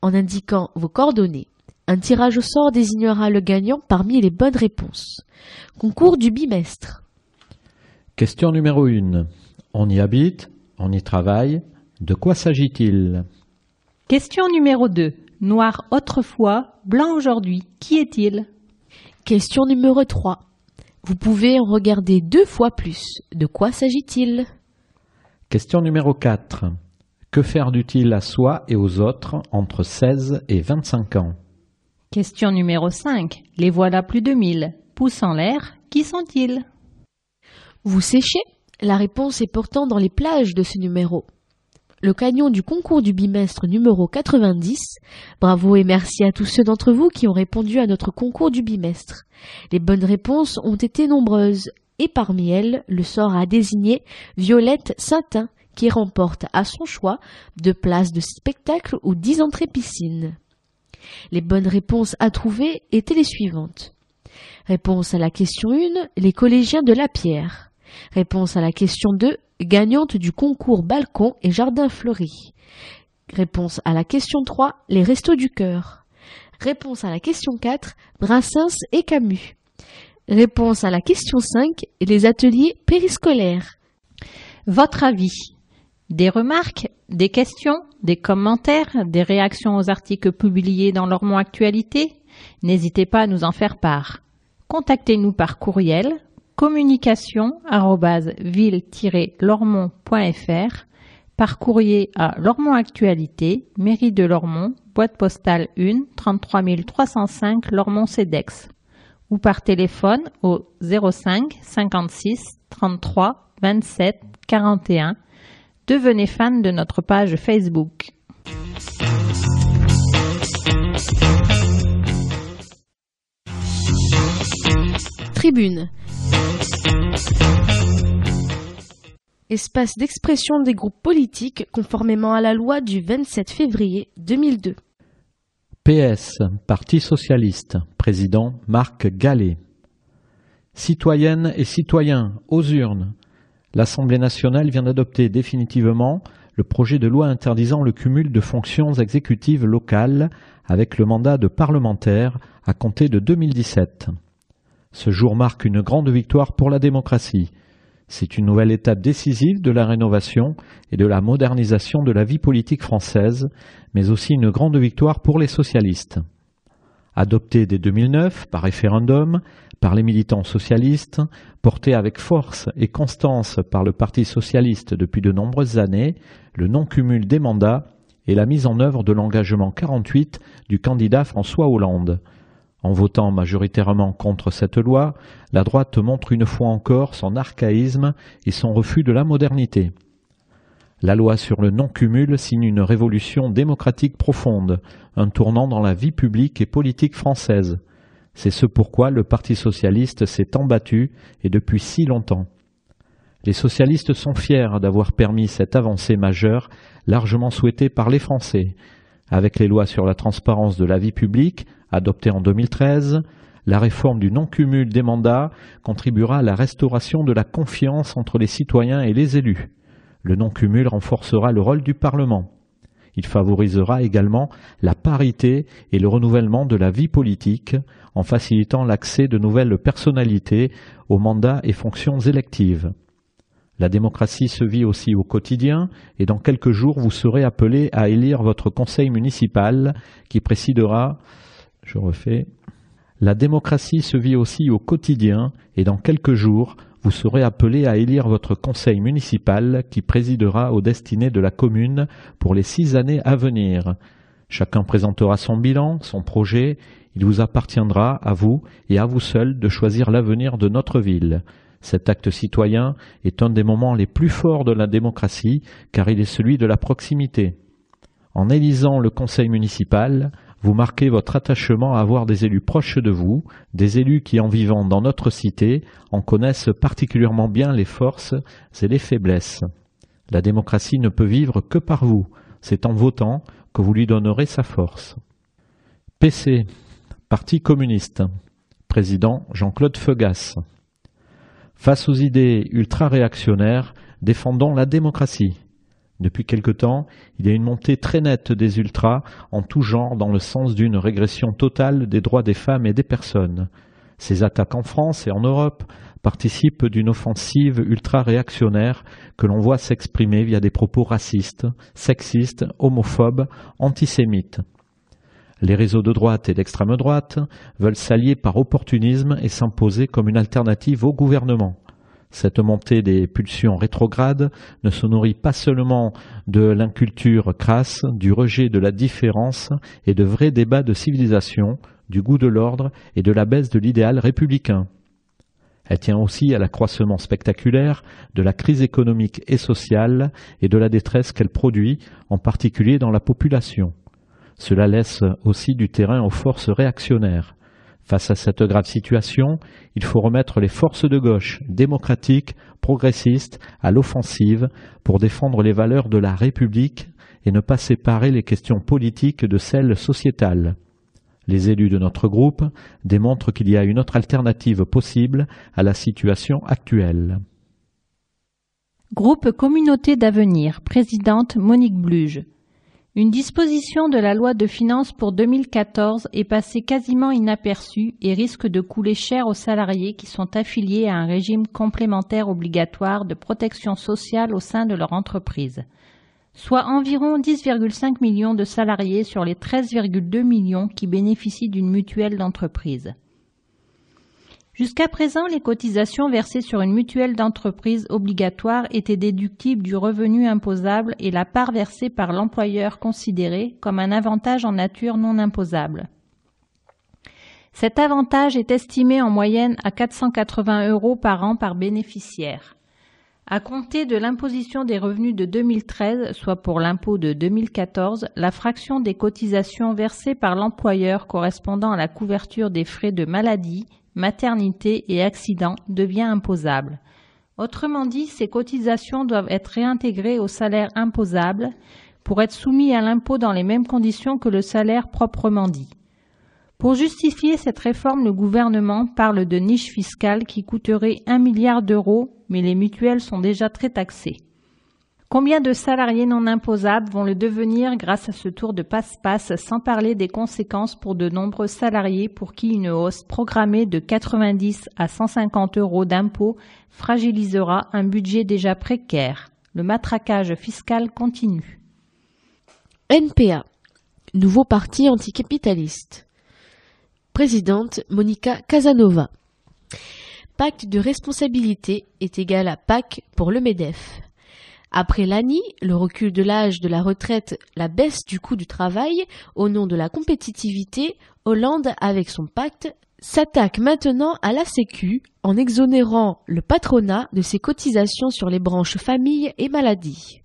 en indiquant vos coordonnées. Un tirage au sort désignera le gagnant parmi les bonnes réponses. Concours du bimestre. Question numéro 1. On y habite, on y travaille. De quoi s'agit-il? Question numéro 2. Noir autrefois, blanc aujourd'hui. Qui est-il? Question numéro 3. Vous pouvez en regarder deux fois plus. De quoi s'agit-il? Question numéro 4. Que faire d'utile à soi et aux autres entre 16 et 25 ans? Question numéro 5. Les voilà plus de 1000. Pouces en l'air, qui sont-ils? Vous séchez La réponse est pourtant dans les plages de ce numéro le canyon du concours du bimestre numéro 90. Bravo et merci à tous ceux d'entre vous qui ont répondu à notre concours du bimestre. Les bonnes réponses ont été nombreuses et parmi elles, le sort a désigné Violette Saintin qui remporte à son choix deux places de spectacle ou dix entrées piscine. Les bonnes réponses à trouver étaient les suivantes. Réponse à la question 1, les collégiens de la Pierre. Réponse à la question 2, gagnante du concours balcon et jardin fleuri. Réponse à la question 3, les restos du cœur. Réponse à la question 4, Brassens et Camus. Réponse à la question 5, les ateliers périscolaires. Votre avis? Des remarques, des questions, des commentaires, des réactions aux articles publiés dans l'Ormont Actualité? N'hésitez pas à nous en faire part. Contactez-nous par courriel communication-ville-lormont.fr par courrier à Lormont Actualité, mairie de Lormont, boîte postale 1, 33 305 Lormont CEDEX ou par téléphone au 05 56 33 27 41. Devenez fan de notre page Facebook. Tribune Espace d'expression des groupes politiques conformément à la loi du 27 février 2002. PS, Parti socialiste, président Marc Gallet. Citoyennes et citoyens, aux urnes. L'Assemblée nationale vient d'adopter définitivement le projet de loi interdisant le cumul de fonctions exécutives locales avec le mandat de parlementaire à compter de 2017. Ce jour marque une grande victoire pour la démocratie. C'est une nouvelle étape décisive de la rénovation et de la modernisation de la vie politique française, mais aussi une grande victoire pour les socialistes. Adopté dès 2009 par référendum, par les militants socialistes, porté avec force et constance par le Parti socialiste depuis de nombreuses années, le non-cumul des mandats et la mise en œuvre de l'engagement 48 du candidat François Hollande – En votant majoritairement contre cette loi, la droite montre une fois encore son archaïsme et son refus de la modernité. La loi sur le non-cumul signe une révolution démocratique profonde, un tournant dans la vie publique et politique française. C'est ce pourquoi le Parti socialiste s'est embattu et depuis si longtemps. Les socialistes sont fiers d'avoir permis cette avancée majeure largement souhaitée par les Français. Avec les lois sur la transparence de la vie publique, adoptée en 2013, la réforme du non-cumul des mandats contribuera à la restauration de la confiance entre les citoyens et les élus. Le non-cumul renforcera le rôle du Parlement. Il favorisera également la parité et le renouvellement de la vie politique en facilitant l'accès de nouvelles personnalités aux mandats et fonctions électives. La démocratie se vit aussi au quotidien et dans quelques jours vous serez appelé à élire votre conseil municipal qui présidera je refais la démocratie se vit aussi au quotidien et dans quelques jours vous serez appelé à élire votre conseil municipal qui présidera aux destinées de la commune pour les six années à venir. Chacun présentera son bilan, son projet, il vous appartiendra, à vous et à vous seuls, de choisir l'avenir de notre ville. Cet acte citoyen est un des moments les plus forts de la démocratie, car il est celui de la proximité. En élisant le conseil municipal, vous marquez votre attachement à avoir des élus proches de vous, des élus qui, en vivant dans notre cité, en connaissent particulièrement bien les forces et les faiblesses. La démocratie ne peut vivre que par vous. C'est en votant que vous lui donnerez sa force. PC, Parti communiste. Président Jean-Claude Feugas. Face aux idées ultra-réactionnaires, défendons la démocratie. Depuis quelque temps, il y a une montée très nette des ultras en tout genre dans le sens d'une régression totale des droits des femmes et des personnes. Ces attaques en France et en Europe participent d'une offensive ultra-réactionnaire que l'on voit s'exprimer via des propos racistes, sexistes, homophobes, antisémites. Les réseaux de droite et d'extrême droite veulent s'allier par opportunisme et s'imposer comme une alternative au gouvernement. Cette montée des pulsions rétrogrades ne se nourrit pas seulement de l'inculture crasse, du rejet de la différence et de vrais débats de civilisation, du goût de l'ordre et de la baisse de l'idéal républicain. Elle tient aussi à l'accroissement spectaculaire de la crise économique et sociale et de la détresse qu'elle produit, en particulier dans la population. Cela laisse aussi du terrain aux forces réactionnaires. Face à cette grave situation, il faut remettre les forces de gauche, démocratiques, progressistes, à l'offensive pour défendre les valeurs de la République et ne pas séparer les questions politiques de celles sociétales. Les élus de notre groupe démontrent qu'il y a une autre alternative possible à la situation actuelle. Groupe Communauté d'avenir, présidente Monique Bluge. Une disposition de la loi de finances pour 2014 est passée quasiment inaperçue et risque de couler cher aux salariés qui sont affiliés à un régime complémentaire obligatoire de protection sociale au sein de leur entreprise, soit environ 10,5 millions de salariés sur les 13,2 millions qui bénéficient d'une mutuelle d'entreprise. Jusqu'à présent, les cotisations versées sur une mutuelle d'entreprise obligatoire étaient déductibles du revenu imposable et la part versée par l'employeur considérée comme un avantage en nature non imposable. Cet avantage est estimé en moyenne à 480 euros par an par bénéficiaire. À compter de l'imposition des revenus de 2013, soit pour l'impôt de 2014, la fraction des cotisations versées par l'employeur correspondant à la couverture des frais de maladie, maternité et accident devient imposable. Autrement dit, ces cotisations doivent être réintégrées au salaire imposable pour être soumis à l'impôt dans les mêmes conditions que le salaire proprement dit. Pour justifier cette réforme, le gouvernement parle de niche fiscale qui coûterait un milliard d'euros, mais les mutuelles sont déjà très taxées. Combien de salariés non imposables vont le devenir grâce à ce tour de passe-passe sans parler des conséquences pour de nombreux salariés pour qui une hausse programmée de 90 à 150 euros d'impôts fragilisera un budget déjà précaire? Le matraquage fiscal continue. NPA, nouveau parti anticapitaliste. Présidente Monica Casanova. Pacte de responsabilité est égal à PAC pour le MEDEF. Après l'ANI, le recul de l'âge de la retraite, la baisse du coût du travail, au nom de la compétitivité, Hollande, avec son pacte, s'attaque maintenant à la Sécu en exonérant le patronat de ses cotisations sur les branches famille et maladie.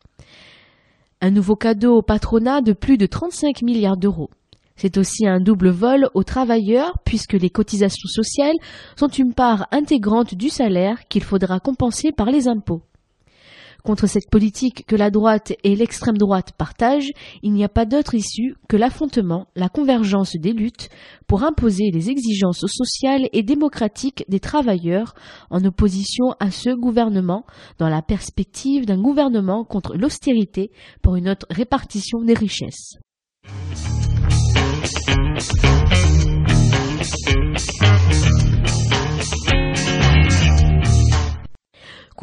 Un nouveau cadeau au patronat de plus de 35 milliards d'euros. C'est aussi un double vol aux travailleurs puisque les cotisations sociales sont une part intégrante du salaire qu'il faudra compenser par les impôts. Contre cette politique que la droite et l'extrême droite partagent, il n'y a pas d'autre issue que l'affrontement, la convergence des luttes pour imposer les exigences sociales et démocratiques des travailleurs en opposition à ce gouvernement dans la perspective d'un gouvernement contre l'austérité pour une autre répartition des richesses.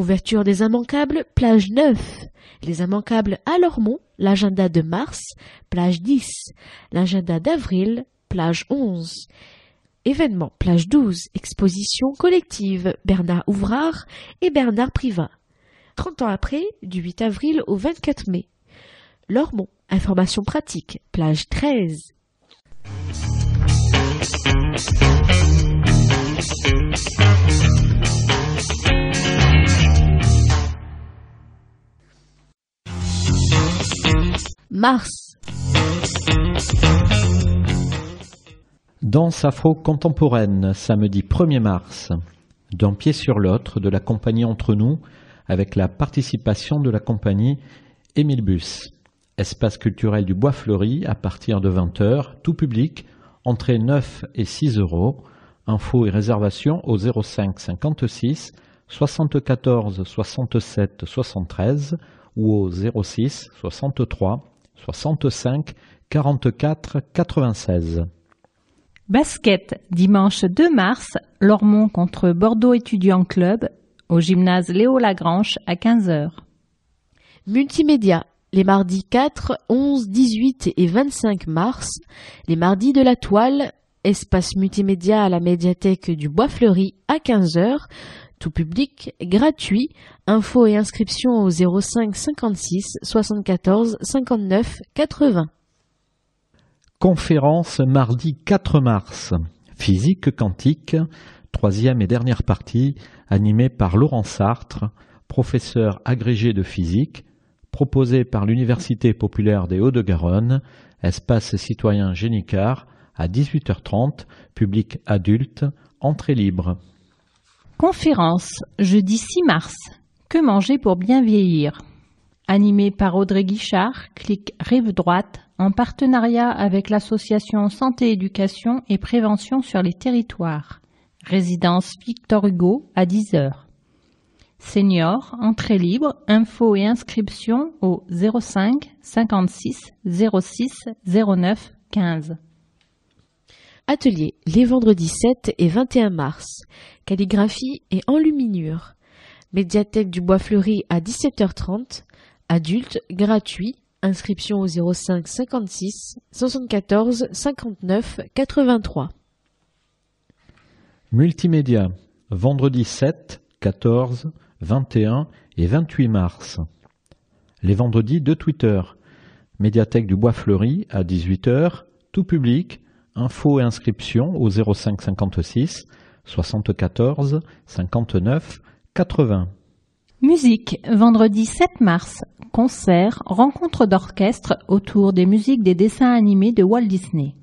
Couverture des immanquables, plage 9. Les immanquables à Lormont, l'agenda de mars, plage 10. L'agenda d'avril, plage 11. Événement, plage 12. Exposition collective, Bernard Ouvrard et Bernard Privat. 30 ans après, du 8 avril au 24 mai. Lormont, information pratique, plage 13. Mars. Danse afro-contemporaine, samedi 1er mars. D'un pied sur l'autre de la compagnie Entre nous, avec la participation de la compagnie Émile Bus. Espace culturel du Bois Fleuri à partir de 20h, tout public, entrée 9 et 6 euros. Infos et réservations au 05 56 74 67 73 ou au 06 63 65 44 96. Basket, dimanche 2 mars, Lormont contre Bordeaux Étudiants Club, au gymnase Léo Lagrange à 15h. Multimédia, les mardis 4, 11, 18 et 25 mars, les mardis de la toile, espace multimédia à la médiathèque du Bois Fleuri à 15h, tout public, gratuit, info et inscription au 05 56 74 59 80. Conférence mardi 4 mars. Physique quantique, troisième et dernière partie, animée par Laurent Sartre, professeur agrégé de physique, proposée par l'Université populaire des Hauts-de-Garonne, espace citoyen Génicard, à 18h30, public adulte, entrée libre. Conférence, jeudi 6 mars. Que manger pour bien vieillir? Animé par Audrey Guichard, clic Rive Droite, en partenariat avec l'association Santé Éducation et Prévention sur les territoires. Résidence Victor Hugo à 10h. Senior, entrée libre, info et inscription au 05 56 06 09 15. Atelier les vendredis 7 et 21 mars. Calligraphie et enluminure. Médiathèque du Bois Fleuri à 17h30. Adulte, gratuit. Inscription au 05 56 74 59 83. Multimédia. Vendredi 7, 14, 21 et 28 mars. Les vendredis de Twitter. Médiathèque du Bois Fleuri à 18h. Tout public Info et inscription au 05 56 74 59 80. Musique, vendredi 7 mars, concert, rencontre d'orchestre autour des musiques des dessins animés de Walt Disney.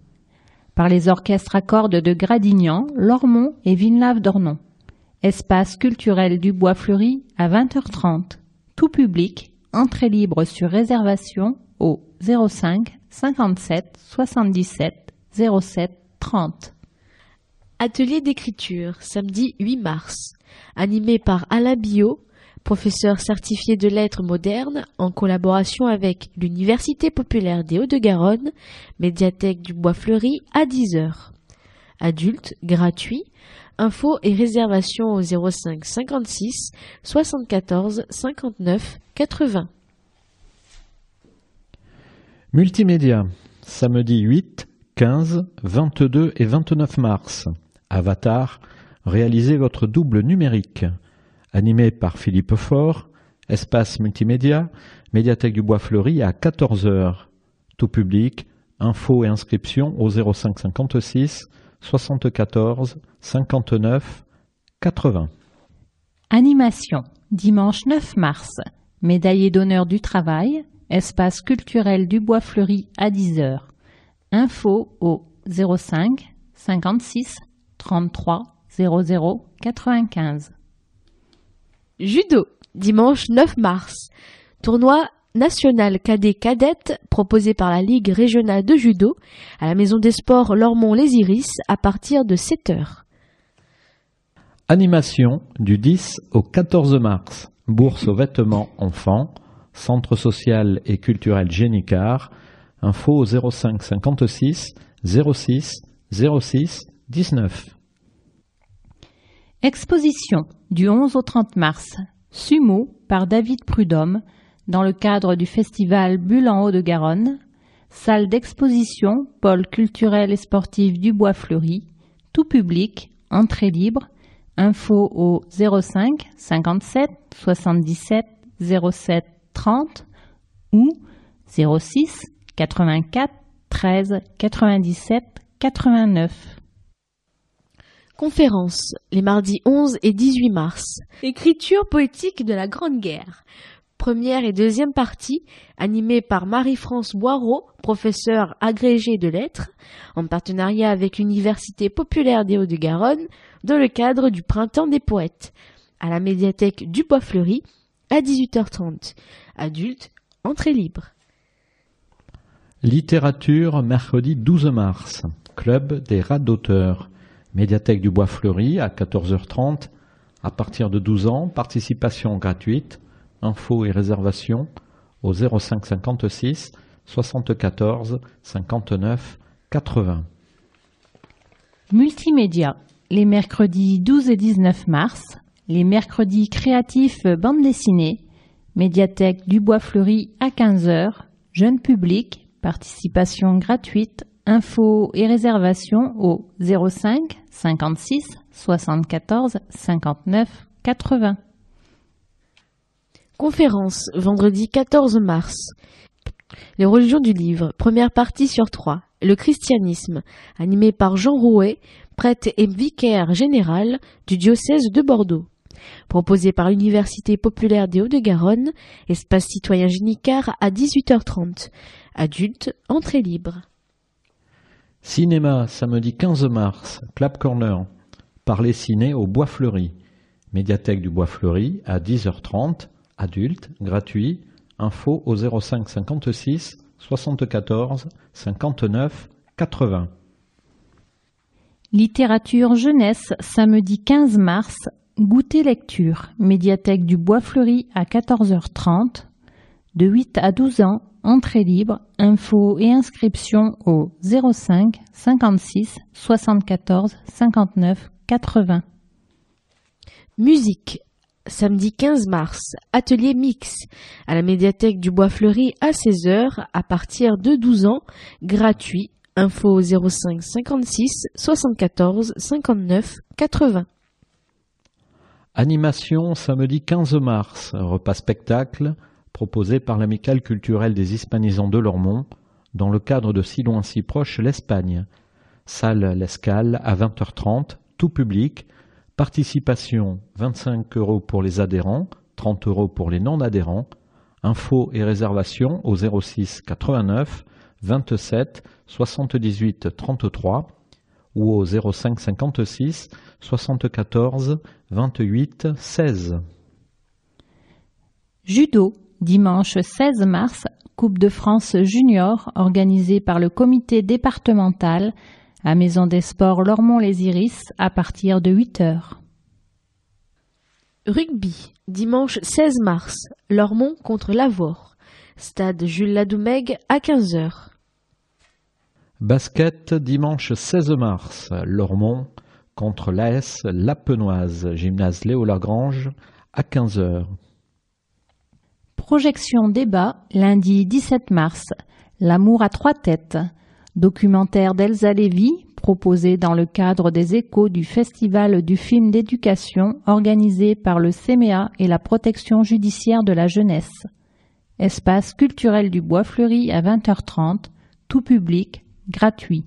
Par les orchestres à cordes de Gradignan, Lormont et Villeneuve-d'Ornon. Espace culturel du Bois Fleuri à 20h30. Tout public, entrée libre sur réservation au 05 57 77 07 30. Atelier d'écriture, samedi 8 mars, animé par Alain Biot, professeur certifié de lettres modernes, en collaboration avec l'Université populaire des Hauts-de-Garonne, médiathèque du Bois Fleuri à 10h. Adulte, gratuit, info et réservation au 05 56 74 59 80. Multimédia, samedi 8 15, 22 et 29 mars. Avatar, réalisez votre double numérique. Animé par Philippe Faure, Espace multimédia, médiathèque du Bois Fleuri à 14h. Tout public, info et inscription au 05 56 74 59 80. Animation, dimanche 9 mars, médaillé d'honneur du travail, espace culturel du Bois Fleuri à 10h. Info au 05 56 33 00 95. Judo, dimanche 9 mars. Tournoi national cadet cadette proposé par la Ligue régionale de judo à la Maison des Sports Lormont-les Iris à partir de 7 heures. Animation du 10 au 14 mars. Bourse aux vêtements enfants. Centre social et culturel Génicard. Info au 05 56 06 06 19. Exposition du 11 au 30 mars. Sumo par David Prudhomme dans le cadre du festival Bulle en Haut-de-Garonne. Salle d'exposition, pôle culturel et sportif du Bois Fleuri. Tout public, entrée libre. Info au 05 57 77 07 30 ou 06 84 13 97 89. Conférence les mardis 11 et 18 mars. Écriture poétique de la Grande Guerre. Première et deuxième partie, animée par Marie-France Boireau, professeure agrégée de lettres, en partenariat avec l'Université populaire des Hauts-de-Garonne, dans le cadre du Printemps des poètes, à la médiathèque du Bois-Fleuri, à 18h30. Adultes, entrée libre. Littérature, mercredi 12 mars. Club des rats d'auteurs. Médiathèque du Bois Fleuri à 14h30. À partir de 12 ans, participation gratuite. Infos et réservations au 05 56 74 59 80. Multimédia, les mercredis 12 et 19 mars, les mercredis créatifs bande dessinée, médiathèque du Bois Fleuri à 15h, jeune public, participation gratuite, infos et réservations au 05 56 74 59 80. Conférence, vendredi 14 mars. Les religions du livre, première partie sur trois. Le christianisme, animé par Jean Rouet, prêtre et vicaire général du diocèse de Bordeaux. Proposé par l'Université populaire des Hauts-de-Garonne, espace citoyen Génicard à 18h30. Adultes, entrée libre. Cinéma, samedi 15 mars, Clap Corner. Parler ciné au Bois Fleuri. Médiathèque du Bois Fleuri à 10h30 adulte, gratuit, info au 05 56 74 59 80. Littérature jeunesse, samedi 15 mars, goûter lecture, médiathèque du Bois Fleuri à 14h30, de 8 à 12 ans, entrée libre, info et inscription au 05 56 74 59 80. Musique, samedi 15 mars, atelier mix à la médiathèque du Bois Fleuri à 16h à partir de 12 ans, gratuit. Info 05 56 74 59 80. Animation samedi 15 mars, repas spectacle proposé par l'amicale culturelle des hispanisants de Lormont dans le cadre de Si loin si proche l'Espagne. Salle L'Escale à 20h30, tout public, Participation 25 euros pour les adhérents, 30 euros pour les non-adhérents. Infos et réservations au 06 89 27 78 33 ou au 05 56 74 28 16. Judo, dimanche 16 mars, Coupe de France junior organisée par le comité départemental à Maison des Sports Lormont-les-Iris à partir de 8 heures. Rugby, dimanche 16 mars, Lormont contre Lavore. Stade Jules Ladoumègue à 15 heures. Basket, dimanche 16 mars, Lormont contre l'AS Lapenoise, gymnase Léo Lagrange à 15 heures. Projection débat, lundi 17 mars, L'amour à trois têtes, documentaire d'Elsa Lévy, proposé dans le cadre des échos du Festival du film d'éducation organisé par le CMEA et la protection judiciaire de la jeunesse. Espace culturel du Bois Fleuri à 20h30, tout public, gratuit.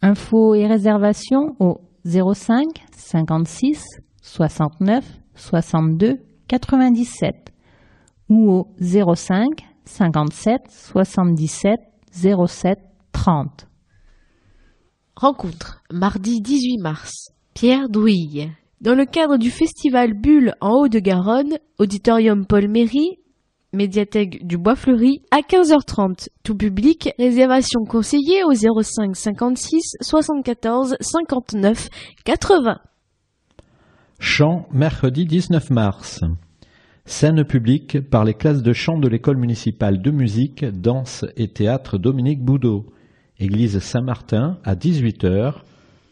Infos et réservations au 05 56 69 62 97 ou au 05 57 77 07 30. Rencontre, mardi 18 mars. Pierre Douille. Dans le cadre du festival Bulle en Haut-de-Garonne, auditorium Paul Méry, médiathèque du Bois Fleuri, à 15h30. Tout public, réservation conseillée au 05 56 74 59 80. Chant, mercredi 19 mars. Scène publique par les classes de chant de l'école municipale de musique, danse et théâtre Dominique Boudot. Église Saint-Martin à 18h.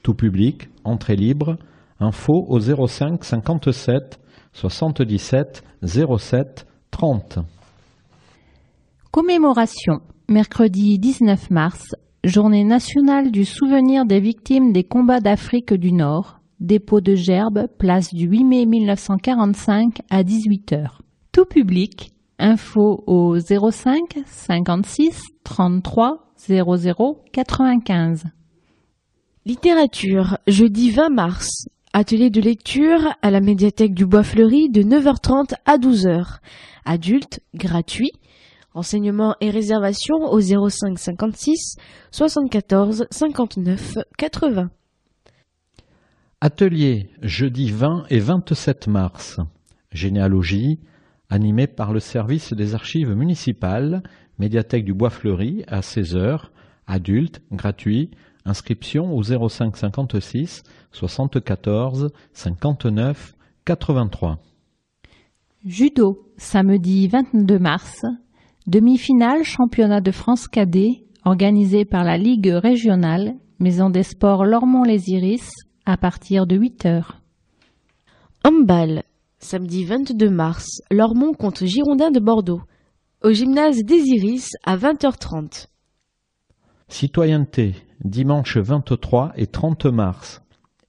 Tout public, entrée libre. Info au 05 57 77 07 30. Commémoration. Mercredi 19 mars, journée nationale du souvenir des victimes des combats d'Afrique du Nord. Dépôt de Gerbe, place du 8 mai 1945 à 18h. Tout public. Info au 05 56 33 00 95. Littérature, jeudi 20 mars. Atelier de lecture à la médiathèque du Bois Fleuri de 9h30 à 12h. Adulte, gratuit. Renseignements et réservations au 05 56 74 59 80. Atelier jeudi 20 et 27 mars. Généalogie, animé par le service des archives municipales, médiathèque du Bois Fleuri à 16h, adulte, gratuit, inscription au 05 56 74 59 83. Judo, samedi 22 mars, demi-finale championnat de France cadet organisé par la Ligue régionale Maison des sports Lormont-les Iris à partir de 8 heures. Handball, samedi 22 mars, Lormont contre Girondin de Bordeaux, au gymnase des Iris à 20h30. Citoyenneté, dimanche 23 et 30 mars.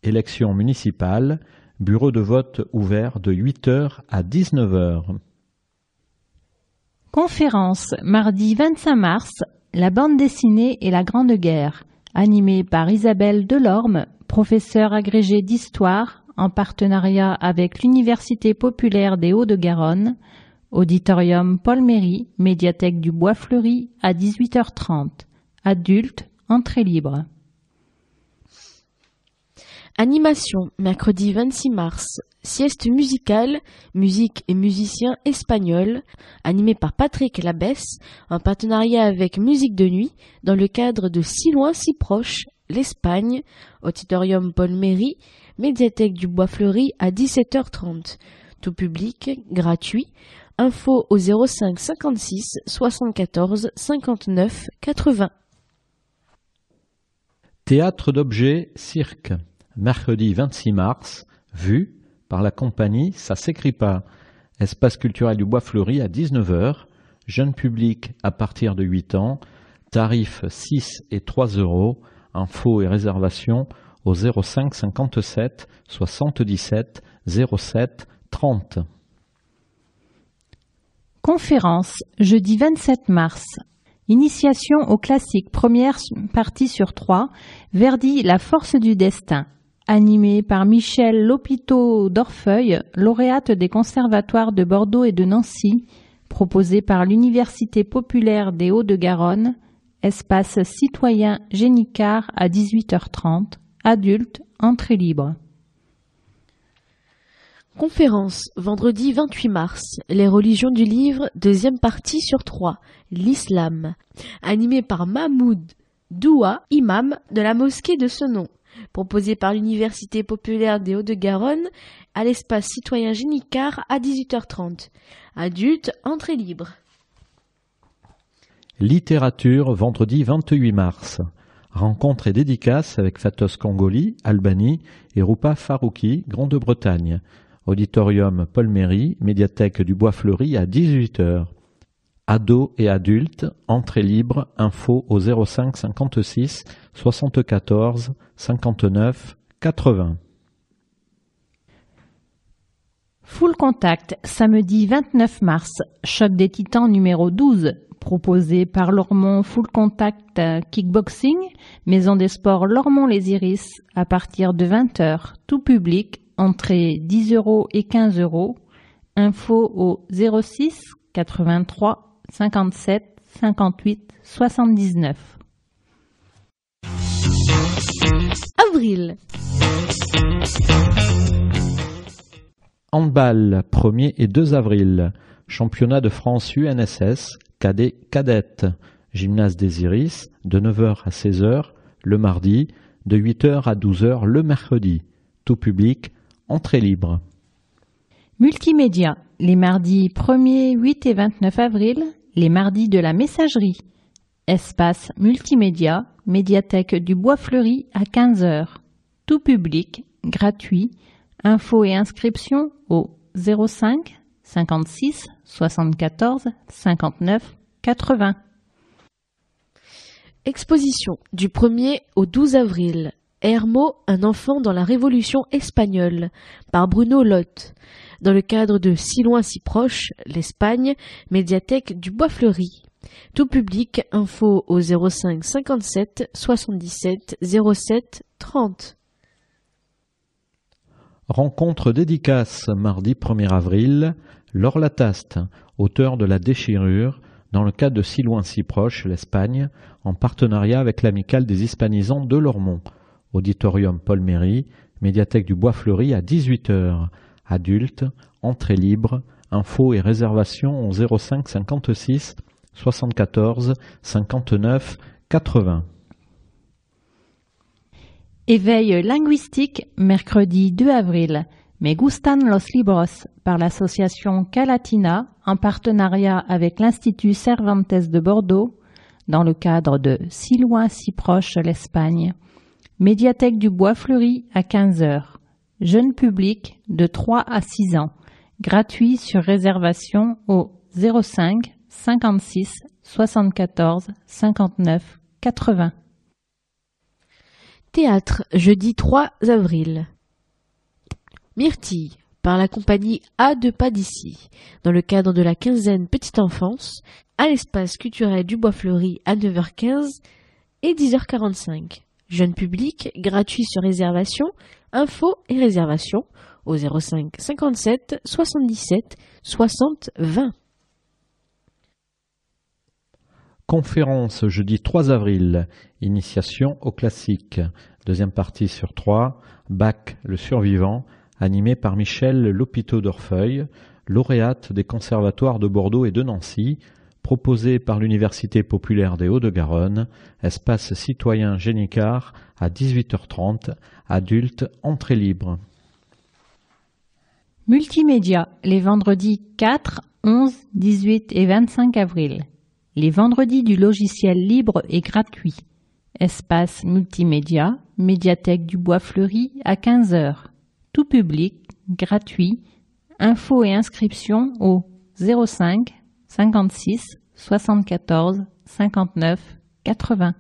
Élection municipale, bureau de vote ouvert de 8h à 19h. Conférence, mardi 25 mars, la bande dessinée et la Grande Guerre, animée par Isabelle Delorme, professeure agrégée d'histoire, en partenariat avec l'Université populaire des Hauts-de-Garonne, auditorium Paul Méry, médiathèque du Bois Fleuri à 18h30. Adulte, entrée libre. Animation, mercredi 26 mars. Sieste musicale, musique et musiciens espagnols, animé par Patrick Labesse, en partenariat avec Musique de Nuit, dans le cadre de Si loin, si proche, l'Espagne, auditorium Paul Méry, médiathèque du Bois Fleuri à 17h30. Tout public, gratuit. Info au 05 56 74 59 80. Théâtre d'objets, cirque. Mercredi 26 mars, vue par la compagnie Ça s'écrit pas. Espace culturel du Bois Fleuri à 19h. Jeune public à partir de 8 ans. Tarifs 6 et 3 euros. Infos et réservations au 05 57 77 07 30. Conférence, jeudi 27 mars. Initiation au classique, première partie sur trois. Verdi, La force du destin. Animé par Michel Lopito d'Orfeuille, lauréate des conservatoires de Bordeaux et de Nancy, proposé par l'Université populaire des Hauts-de-Garonne, espace citoyen Génicard à 18h30, adulte, entrée libre. Conférence, vendredi 28 mars, Les religions du livre, deuxième partie sur trois, l'islam, animé par Mahmoud Doua, imam de la mosquée de ce nom, proposé par l'Université populaire des Hauts-de-Garonne à l'espace citoyen Génicard à 18h30. Adulte, entrée libre. Littérature, vendredi 28 mars. Rencontre et dédicace avec Fatos Kongoli, Albanie et Rupa Farouki, Grande-Bretagne. Auditorium Paul Méry, médiathèque du Bois Fleuri à 18h. Ados et adultes, entrée libre, info au 05 56 74 59 80. Full Contact, samedi 29 mars, choc des titans numéro 12, proposé par Lormont Full Contact Kickboxing, maison des sports Lormont les Iris, à partir de 20h, tout public, entrée 10 euros et 15 euros. Info au 06 83 57 58 79. Avril. Handball, 1er et 2 avril. Championnat de France UNSS, cadet cadette. Gymnase des Iris, de 9h à 16h le mardi, de 8h à 12h le mercredi. Tout public, entrée libre. Multimédia, les mardis 1er, 8 et 29 avril, les mardis de la messagerie. Espace multimédia, médiathèque du Bois Fleuri à 15h. Tout public, gratuit. Infos et inscriptions au 05 56 74 59 80. Exposition du 1er au 12 avril. Hermo, un enfant dans la Révolution espagnole, par Bruno Lotte, dans le cadre de Si loin si proche, l'Espagne, médiathèque du Bois Fleuri. Tout public, info au 05 57 77 07 30. Rencontre dédicace mardi 1er avril, Laure Lataste, auteur de La Déchirure, dans le cadre de Si loin si proche, l'Espagne, en partenariat avec l'Amicale des Hispanisants de Lormont. Auditorium Paul Méry, médiathèque du Bois Fleuri à 18h. Adultes, entrée libre, infos et réservations au 05 56 74 59 80. Éveil linguistique, mercredi 2 avril. Me gustan los libros par l'association Calatina en partenariat avec l'Institut Cervantes de Bordeaux dans le cadre de Si loin, si proche l'Espagne. Médiathèque du Bois Fleuri à 15h. Jeune public de 3 à 6 ans. Gratuit sur réservation au 05 56 74 59 80. Théâtre, jeudi 3 avril. Myrtille, par la compagnie A de Pas d'ici, dans le cadre de la quinzaine Petite Enfance, à l'espace culturel du Bois Fleuri à 9h15 et 10h45. Jeune public, gratuit sur réservation, info et réservation au 05 57 77 60 20. Conférence jeudi 3 avril, initiation au classique. Deuxième partie sur trois, Bac le survivant, animé par Michel Lopiteau d'Orfeuille, lauréate des conservatoires de Bordeaux et de Nancy, proposé par l'Université populaire des Hauts-de-Garonne, espace citoyen Génicard à 18h30, adulte entrée libre. Multimédia, les vendredis 4, 11, 18 et 25 avril. Les vendredis du logiciel libre et gratuit. Espace multimédia, médiathèque du Bois Fleuri à 15h. Tout public, gratuit. Infos et inscriptions au 05 56 74 59 80.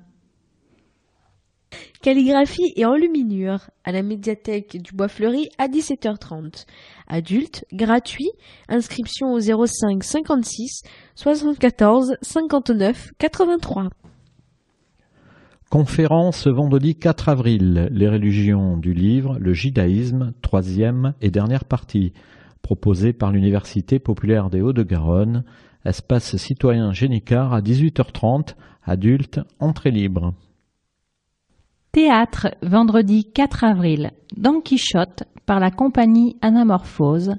Calligraphie et enluminure à la médiathèque du Bois Fleuri à 17h30. Adulte, gratuit, inscription au 05 56 74 59 83. Conférence vendredi 4 avril, les religions du livre, le judaïsme, troisième et dernière partie, proposée par l'Université populaire des Hauts-de-Garonne, espace citoyen Génicard à 18h30, adulte, entrée libre. Théâtre, vendredi 4 avril, Don Quichotte par la compagnie Anamorphose,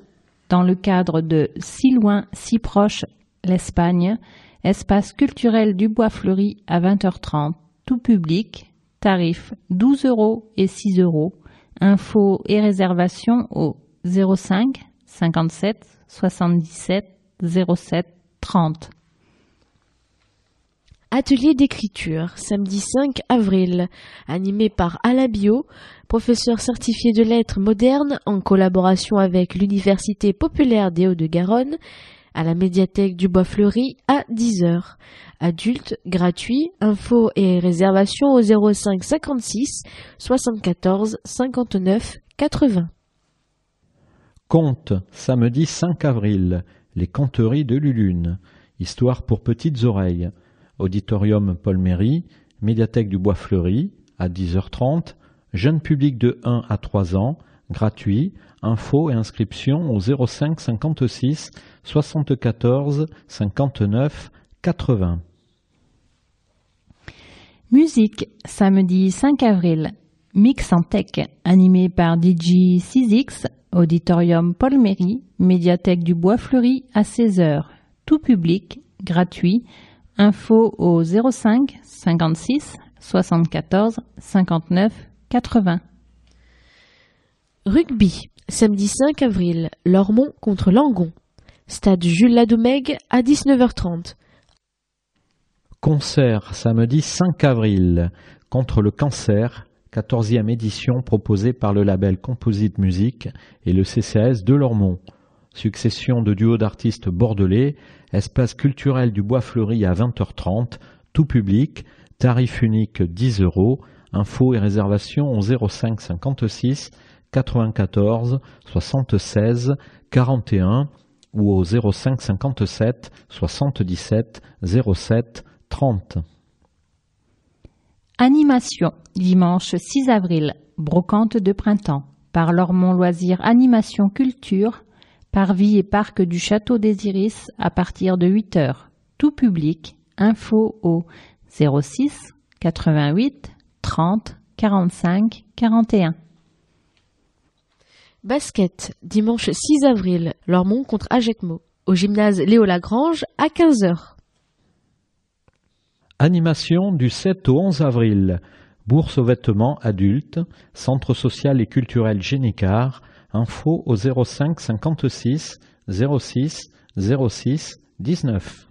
dans le cadre de Si loin, si proche, l'Espagne, espace culturel du Bois Fleuri à 20h30, tout public, tarif 12 euros et 6 euros, infos et réservations au 05 57 77 07 30. Atelier d'écriture, samedi 5 avril, animé par Alabio, professeur certifié de lettres modernes en collaboration avec l'Université populaire des Hauts-de-Garonne, à la médiathèque du Bois Fleuri à 10h. Adultes, gratuit, info et réservation au 05 56 74 59 80. Conte, samedi 5 avril, les conteries de Lulune. Histoire pour petites oreilles. Auditorium Paul Méry, médiathèque du Bois Fleuri, à 10h30. Jeune public de 1 à 3 ans, gratuit. Info et inscription au 05 56 74 59 80. Musique, samedi 5 avril. Mix en tech, animé par DJ 6X, Auditorium Paul Méry, médiathèque du Bois Fleuri à 16h. Tout public, gratuit. Info au 05 56 74 59 80. Rugby, samedi 5 avril, Lormont contre Langon. Stade Jules Ladoumègue à 19h30. Concert samedi 5 avril contre le cancer, 14e édition proposée par le label Composite Musique et le CCS de Lormont. Succession de duos d'artistes bordelais, espace culturel du Bois Fleuri à 20h30, tout public, tarif unique 10 euros, infos et réservations au 05 56 94 76 41 ou au 05 57 77 07 30. Animation, dimanche 6 avril, brocante de printemps, par Lormont Loisirs Animation Culture, parvis et parc du Château des Iris à partir de 8 heures. Tout public, info au 06 88 30 45 41. Basket, dimanche 6 avril, Lormont contre Agetmo, au gymnase Léo Lagrange à 15h. Animation du 7 au 11 avril. Bourse aux vêtements adultes, Centre social et culturel Génicard, info au 05 56 06 06 19.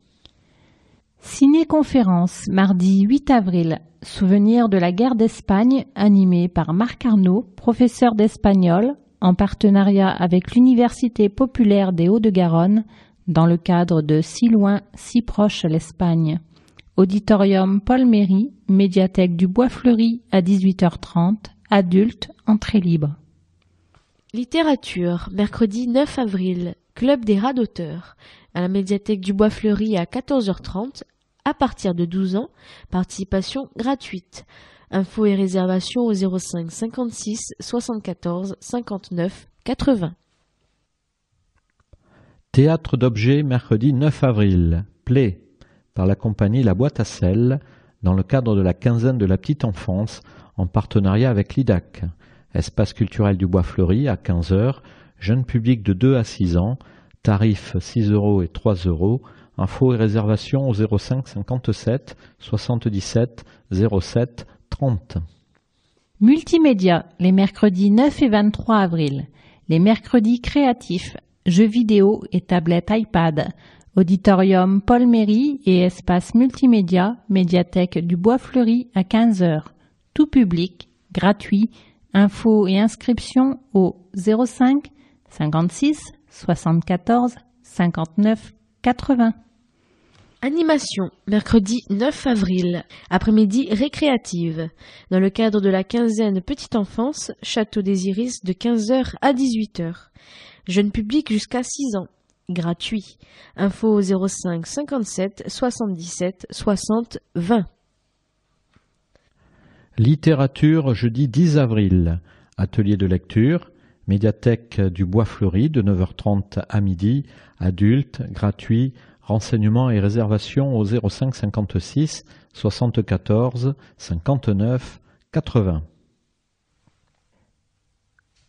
Ciné-conférence, mardi 8 avril. Souvenir de la guerre d'Espagne, animé par Marc Arnaud, professeur d'espagnol, en partenariat avec l'Université populaire des Hauts-de-Garonne, dans le cadre de Si loin, si proche l'Espagne. Auditorium Paul Méry, médiathèque du Bois Fleuri à 18h30, adulte, entrée libre. Littérature, mercredi 9 avril, Club des rats d'auteur, à la médiathèque du Bois Fleuri à 14h30, à partir de 12 ans, participation gratuite. Infos et réservations au 05 56 74 59 80. Théâtre d'objets, mercredi 9 avril. Play, par la compagnie La Boîte à Sel, dans le cadre de la quinzaine de la petite enfance, en partenariat avec l'IDAC. Espace culturel du Bois Fleuri à 15h, jeune public de 2 à 6 ans, tarif 6 euros et 3 euros, infos et réservations au 05 57 77 07 30. Multimédia, les mercredis 9 et 23 avril. Les mercredis créatifs, jeux vidéo et tablettes iPad. Auditorium Paul Méry et espace multimédia, médiathèque du Bois Fleuri à 15h. Tout public, gratuit. Infos et inscriptions au 05 56 74 59 80. Animation, mercredi 9 avril, après-midi récréative. Dans le cadre de la quinzaine Petite Enfance, Château des Iris de 15h à 18h. Jeune public jusqu'à 6 ans. Gratuit. Info au 05 57 77 60 20. Littérature, jeudi 10 avril. Atelier de lecture, médiathèque du Bois Fleuri de 9h30 à midi, adulte, gratuit, renseignements et réservations au 05 56 74 59 80.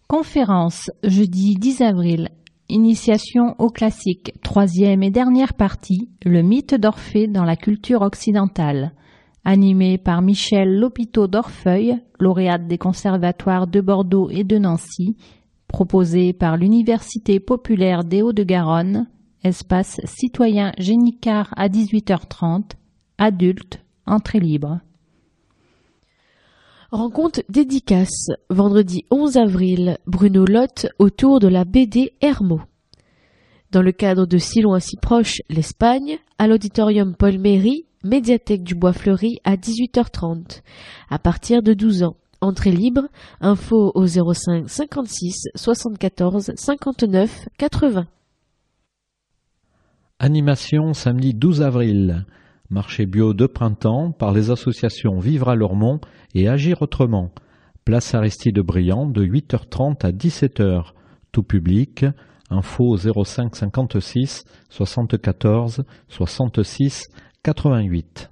Conférence, jeudi 10 avril. Initiation au classique, troisième et dernière partie, le mythe d'Orphée dans la culture occidentale. Animé par Michel Lopiteau d'Orfeuille, lauréate des conservatoires de Bordeaux et de Nancy, proposé par l'Université populaire des Hauts-de-Garonne, espace citoyen Génicard à 18h30, adulte, entrée libre. Rencontre dédicace, vendredi 11 avril, Bruno Lotte autour de la BD Hermo. Dans le cadre de Si loin si proche, l'Espagne, à l'auditorium Paul Méry, médiathèque du Bois Fleuri à 18h30, à partir de 12 ans. Entrée libre, info au 05 56 74 59 80. Animation samedi 12 avril. Marché bio de printemps par les associations Vivre à Lormont et Agir autrement. Place Aristide Briand de 8h30 à 17h. Tout public. Info au 05 56 74 66 88.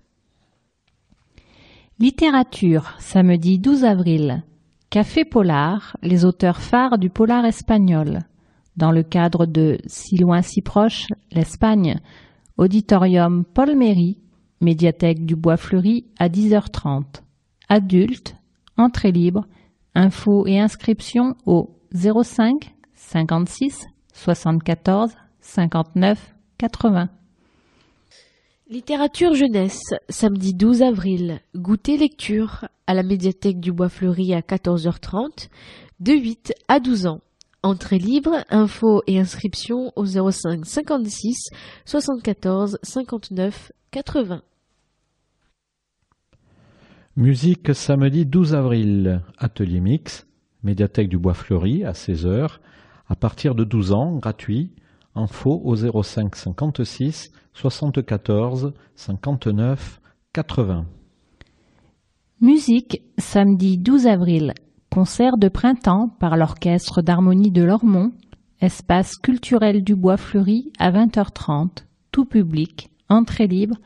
Littérature, samedi 12 avril. Café Polar, les auteurs phares du polar espagnol. Dans le cadre de Si loin si proche, l'Espagne. Auditorium Paul Méry, médiathèque du Bois Fleuri à 10h30. Adultes, entrée libre, infos et inscriptions au 05 56 74 59 80. Littérature jeunesse, samedi 12 avril. Goûter lecture à la médiathèque du Bois Fleuri à 14h30, de 8 à 12 ans. Entrée libre, infos et inscriptions au 05 56 74 59 80. Musique samedi 12 avril. Atelier mix, médiathèque du Bois Fleuri à 16h. À partir de 12 ans, gratuit. Info au 05 56 74 59 80. Musique, samedi 12 avril. Concert de printemps par l'Orchestre d'harmonie de Lormont, espace culturel du Bois Fleuri à 20h30, tout public, entrée libre,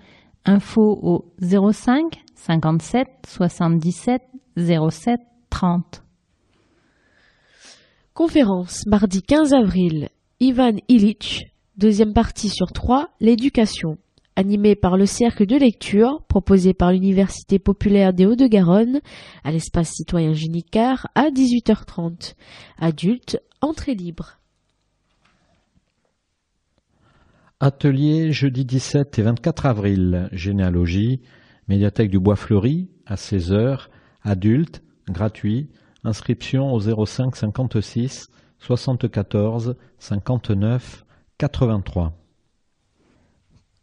info au 05 57 77 07 30. Conférence, mardi 15 avril. Ivan Illich, deuxième partie sur trois, l'éducation. Animé par le cercle de lecture proposé par l'Université populaire des Hauts-de-Garonne à l'espace citoyen Génicard à 18h30. Adultes, entrée libre. Atelier jeudi 17 et 24 avril, généalogie, médiathèque du Bois Fleuri à 16h, adultes, gratuit, inscription au 05 56 74 59 83.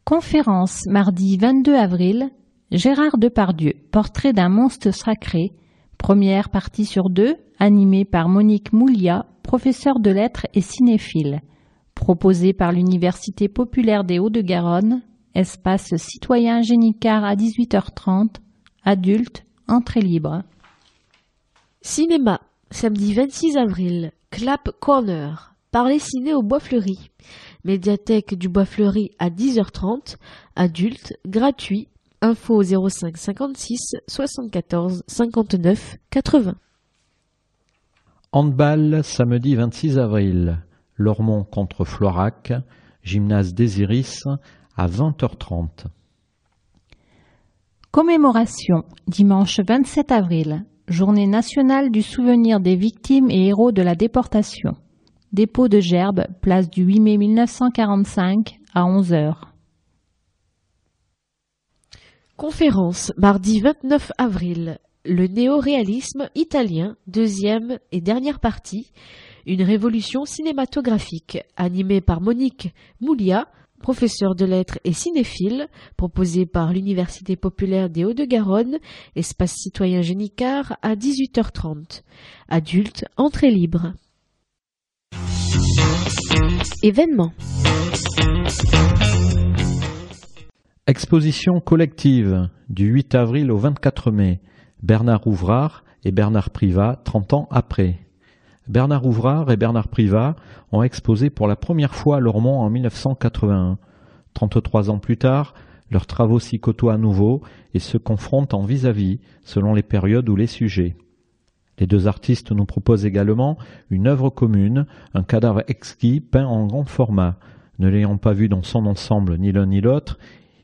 Conférence mardi 22 avril. Gérard Depardieu, portrait d'un monstre sacré. Première partie sur deux, animée par Monique Moulia, professeure de lettres et cinéphile. Proposée par l'Université populaire des Hauts-de-Garonne, espace citoyen Génicard à 18h30, adulte, entrée libre. Cinéma, samedi 26 avril. Clap Corner, parler ciné au Bois Fleuri. Médiathèque du Bois Fleuri à 10h30, adulte, gratuit, info 05 56 74 59 80. Handball samedi 26 avril. Lormont contre Florac, gymnase Désiris à 20h30. Commémoration, dimanche 27 avril, journée nationale du souvenir des victimes et héros de la déportation. Dépôt de Gerbe, place du 8 mai 1945 à 11 heures. Conférence, mardi 29 avril. Le néoréalisme italien, deuxième et dernière partie. Une révolution cinématographique, animée par Monique Moulia, professeur de lettres et cinéphile, proposé par l'Université populaire des Hauts-de-Garonne, espace citoyen Génicard à 18h30. Adulte, entrée libre. Événement. Exposition collective du 8 avril au 24 mai. Bernard Ouvrard et Bernard Privat, 30 ans après. Bernard Ouvrard et Bernard Privat ont exposé pour la première fois à Lormont en 1981. 33 ans plus tard, leurs travaux s'y côtoient à nouveau et se confrontent en vis-à-vis selon les périodes ou les sujets. Les deux artistes nous proposent également une œuvre commune, un cadavre exquis peint en grand format. Ne l'ayant pas vu dans son ensemble ni l'un ni l'autre,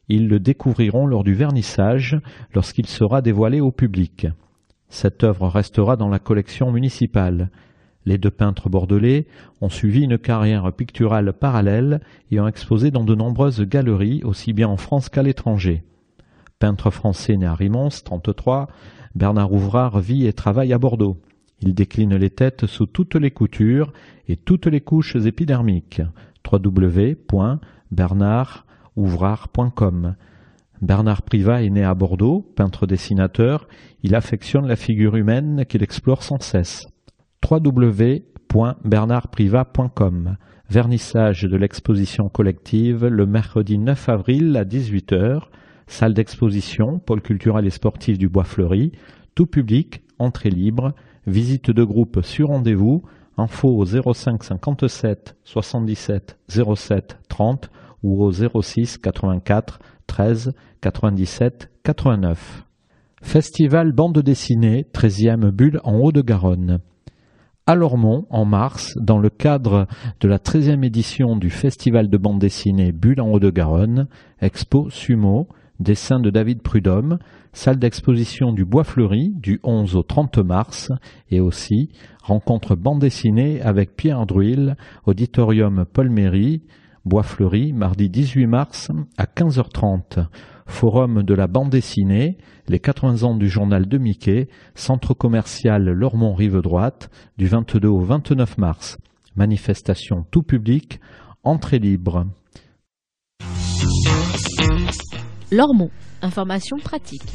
ils le découvriront lors du vernissage lorsqu'il sera dévoilé au public. Cette œuvre restera dans la collection municipale. Les deux peintres bordelais ont suivi une carrière picturale parallèle et ont exposé dans de nombreuses galeries, aussi bien en France qu'à l'étranger. Peintre français né à Rimons, 33, Bernard Ouvrard vit et travaille à Bordeaux. Il décline les têtes sous toutes les coutures et toutes les couches épidermiques. www.bernardouvrard.com. Bernard Privat est né à Bordeaux, peintre-dessinateur. Il affectionne la figure humaine qu'il explore sans cesse. www.bernardprivat.com. Vernissage de l'exposition collective le mercredi 9 avril à 18h. Salle d'exposition, pôle culturel et sportif du Bois Fleuri. Tout public, entrée libre. Visite de groupe sur rendez-vous. Info au 05 57 77 07 30 ou au 06 84 13 97 89. Festival bande dessinée, 13e bulle en Haut-de-Garonne. À Lormont, en mars, dans le cadre de la 13e édition du Festival de bande dessinée Bulle en Haut-de-Garonne, expo Sumo, dessin de David Prudhomme, salle d'exposition du Bois Fleuri du 11 au 30 mars et aussi rencontre bande dessinée avec Pierre Druil, auditorium Paul Méry, Bois Fleuri, mardi 18 mars à 15h30. Forum de la bande dessinée, les 80 ans du journal de Mickey, centre commercial Lormont Rive Droite, du 22 au 29 mars. Manifestation tout public, entrée libre. Lormont, information pratique.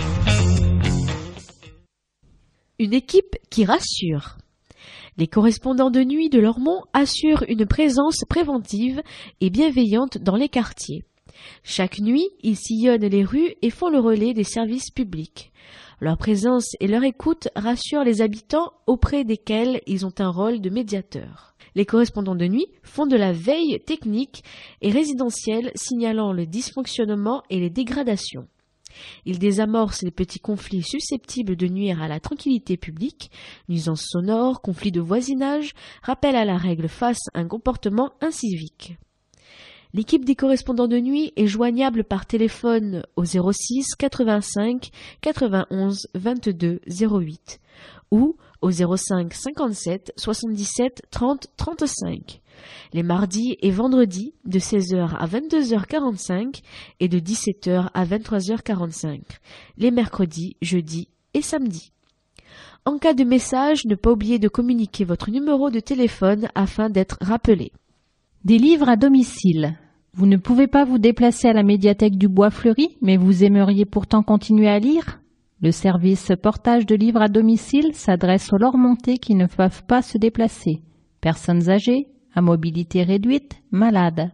Une équipe qui rassure. Les correspondants de nuit de Lormont assurent une présence préventive et bienveillante dans les quartiers. Chaque nuit, ils sillonnent les rues et font le relais des services publics. Leur présence et leur écoute rassurent les habitants auprès desquels ils ont un rôle de médiateur. Les correspondants de nuit font de la veille technique et résidentielle signalant le dysfonctionnement et les dégradations. Ils désamorcent les petits conflits susceptibles de nuire à la tranquillité publique, nuisances sonores, conflits de voisinage, rappel à la règle face à un comportement incivique. L'équipe des correspondants de nuit est joignable par téléphone au 06 85 91 22 08 ou au 05 57 77 30 35. Les mardis et vendredis de 16h à 22h45 et de 17h à 23h45. Les mercredis, jeudis et samedis. En cas de message, ne pas oublier de communiquer votre numéro de téléphone afin d'être rappelé. Des livres à domicile. Vous ne pouvez pas vous déplacer à la médiathèque du Bois Fleuri, mais vous aimeriez pourtant continuer à lire? Le service portage de livres à domicile s'adresse aux Lormontais qui ne peuvent pas se déplacer. Personnes âgées, à mobilité réduite, malades.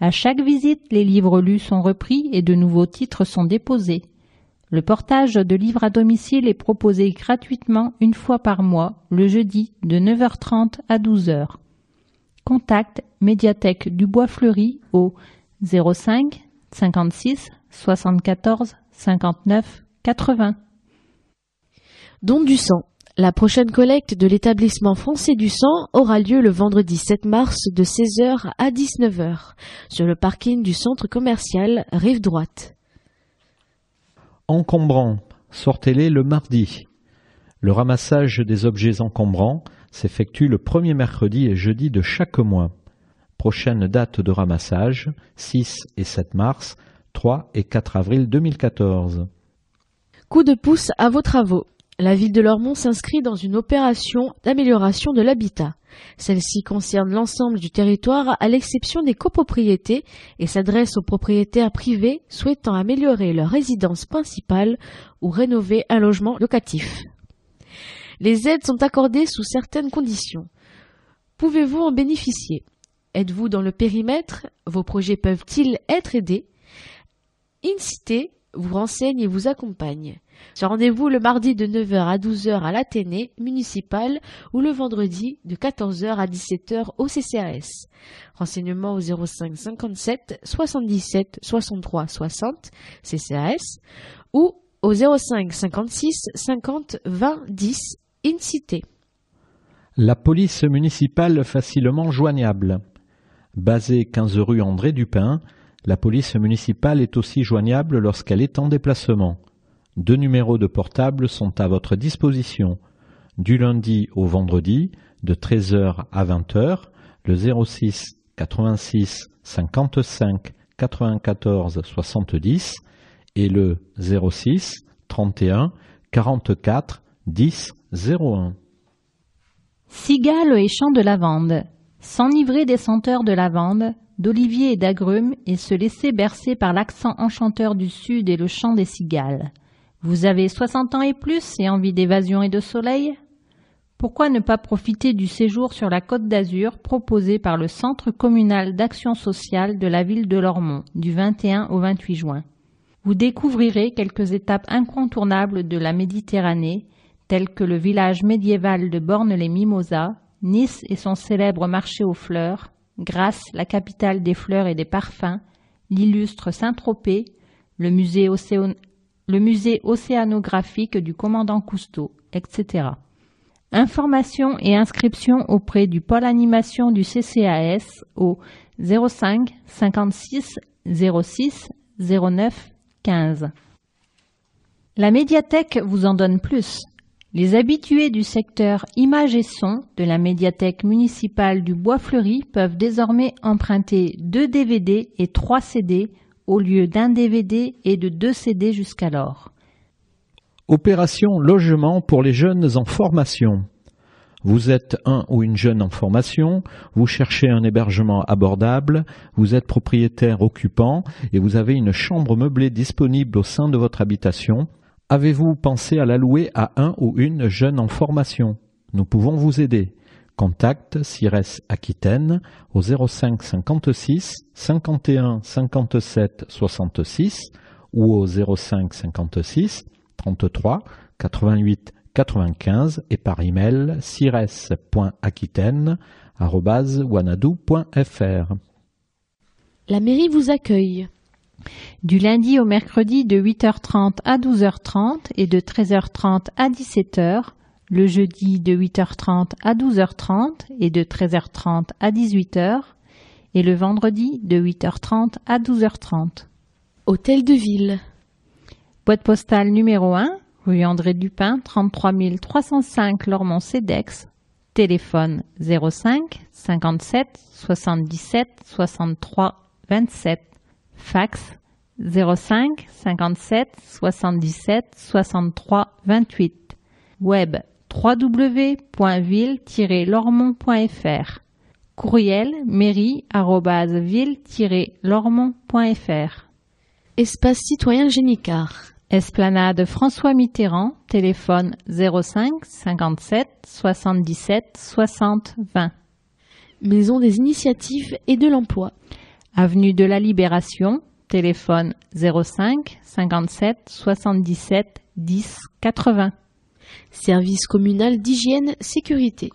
À chaque visite, les livres lus sont repris et de nouveaux titres sont déposés. Le portage de livres à domicile est proposé gratuitement une fois par mois, le jeudi, de 9h30 à 12h. Contact médiathèque du Bois Fleuri au 05 56 74 59 80. Don du sang. La prochaine collecte de l'établissement français du sang aura lieu le vendredi 7 mars de 16h à 19h sur le parking du centre commercial Rive Droite. Encombrant, sortez-les le mardi. Le ramassage des objets encombrants s'effectue le premier mercredi et jeudi de chaque mois. Prochaine date de ramassage 6 et 7 mars, 3 et 4 avril 2014. Coup de pouce à vos travaux. La ville de Lormont s'inscrit dans une opération d'amélioration de l'habitat. Celle-ci concerne l'ensemble du territoire à l'exception des copropriétés et s'adresse aux propriétaires privés souhaitant améliorer leur résidence principale ou rénover un logement locatif. Les aides sont accordées sous certaines conditions. Pouvez-vous en bénéficier? Êtes-vous dans le périmètre? Vos projets peuvent-ils être aidés? INCITE vous renseigne et vous accompagne. Rendez-vous le mardi de 9h à 12h à l'Athénée municipal ou le vendredi de 14h à 17h au CCAS. Renseignements au 05 57 77 63 60 CCAS ou au 05 56 50 20 10 INCITE. La police municipale facilement joignable. Basée 15 rue André Dupin, la police municipale est aussi joignable lorsqu'elle est en déplacement. Deux numéros de portable sont à votre disposition. Du lundi au vendredi, de 13h à 20h, le 06 86 55 94 70 et le 06 31 44 10 01. Cigales et champs de lavande. S'enivrer des senteurs de lavande, d'oliviers et d'agrumes et se laisser bercer par l'accent enchanteur du sud et le chant des cigales. Vous avez 60 ans et plus et envie d'évasion et de soleil? Pourquoi ne pas profiter du séjour sur la Côte d'Azur proposé par le Centre communal d'action sociale de la ville de Lormont du 21 au 28 juin? Vous découvrirez quelques étapes incontournables de la Méditerranée, telles que le village médiéval de Borne-les-Mimosas, Nice et son célèbre marché aux fleurs, Grasse, la capitale des fleurs et des parfums, l'illustre Saint-Tropez, le musée, le musée océanographique du commandant Cousteau, etc. Informations et inscriptions auprès du pôle animation du CCAS au 05 56 06 09 15. La médiathèque vous en donne plus. Les habitués du secteur images et son de la médiathèque municipale du Bois Fleuri peuvent désormais emprunter deux DVD et trois CD au lieu d'un DVD et de deux CD jusqu'alors. Opération logement pour les jeunes en formation. Vous êtes un ou une jeune en formation, vous cherchez un hébergement abordable, vous êtes propriétaire occupant et vous avez une chambre meublée disponible au sein de votre habitation. Avez-vous pensé à la louer à un ou une jeune en formation? Nous pouvons vous aider. Contact CIRES Aquitaine au 05 56 51 57 66 ou au 05 56 33 88 95 et par email cires.aquitaine.wanadou.fr. La mairie vous accueille. Du lundi au mercredi de 8h30 à 12h30 et de 13h30 à 17h le jeudi de 8h30 à 12h30 et de 13h30 à 18h, et le vendredi de 8h30 à 12h30. Hôtel de ville. Boîte postale numéro 1, rue André Dupin, 33 305 Lormont-Cedex. Téléphone 05 57 77 63 27. Fax 05 57 77 63 28. Web www.ville-lormont.fr Courriel mairie-ville-lormont.fr Espace citoyen Génicard Esplanade François Mitterrand, téléphone 05 57 77 60 20. Maison des initiatives et de l'emploi. Avenue de la Libération, téléphone 05 57 77 10 80. Service communal d'hygiène sécurité.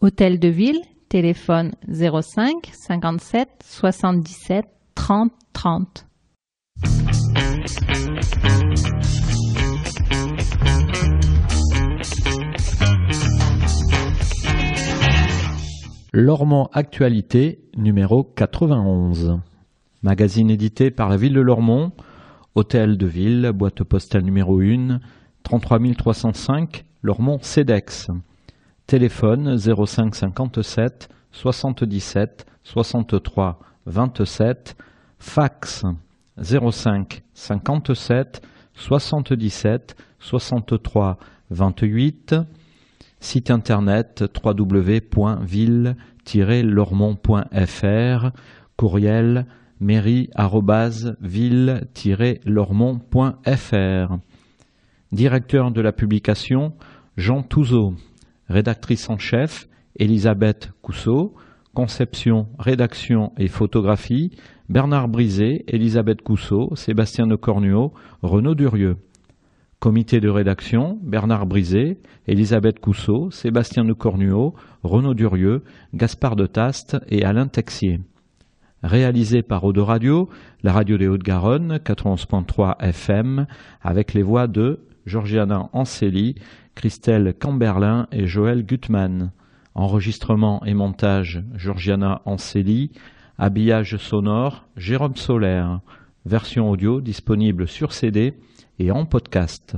Hôtel de ville, téléphone 05 57 77 30 30. Lormont Actualité numéro 91. Magazine édité par la ville de Lormont, Hôtel de ville, boîte postale numéro 1, 33 305 Lormont CEDEX. Téléphone 05 57 77 63 27. Fax 05 57 77 63 28. Site internet www.ville-lormont.fr. Courriel mairie-ville-lormont.fr. Directeur de la publication, Jean Touzeau. Rédactrice en chef, Elisabeth Cousseau. Conception, rédaction et photographie, Bernard Brisé, Elisabeth Cousseau, Sébastien de Cornuau, Renaud Durieux. Comité de rédaction, Bernard Brisé, Elisabeth Cousseau, Sébastien de Cornuau, Renaud Durieux, Gaspard de Taste et Alain Texier. Réalisé par Eau Radio, la radio des Hauts-de-Garonne, 91.3 FM, avec les voix de Georgiana Anceli, Christelle Camberlin et Joël Gutmann. Enregistrement et montage Georgiana Anceli. Habillage sonore Jérôme Solaire. Version audio disponible sur CD et en podcast.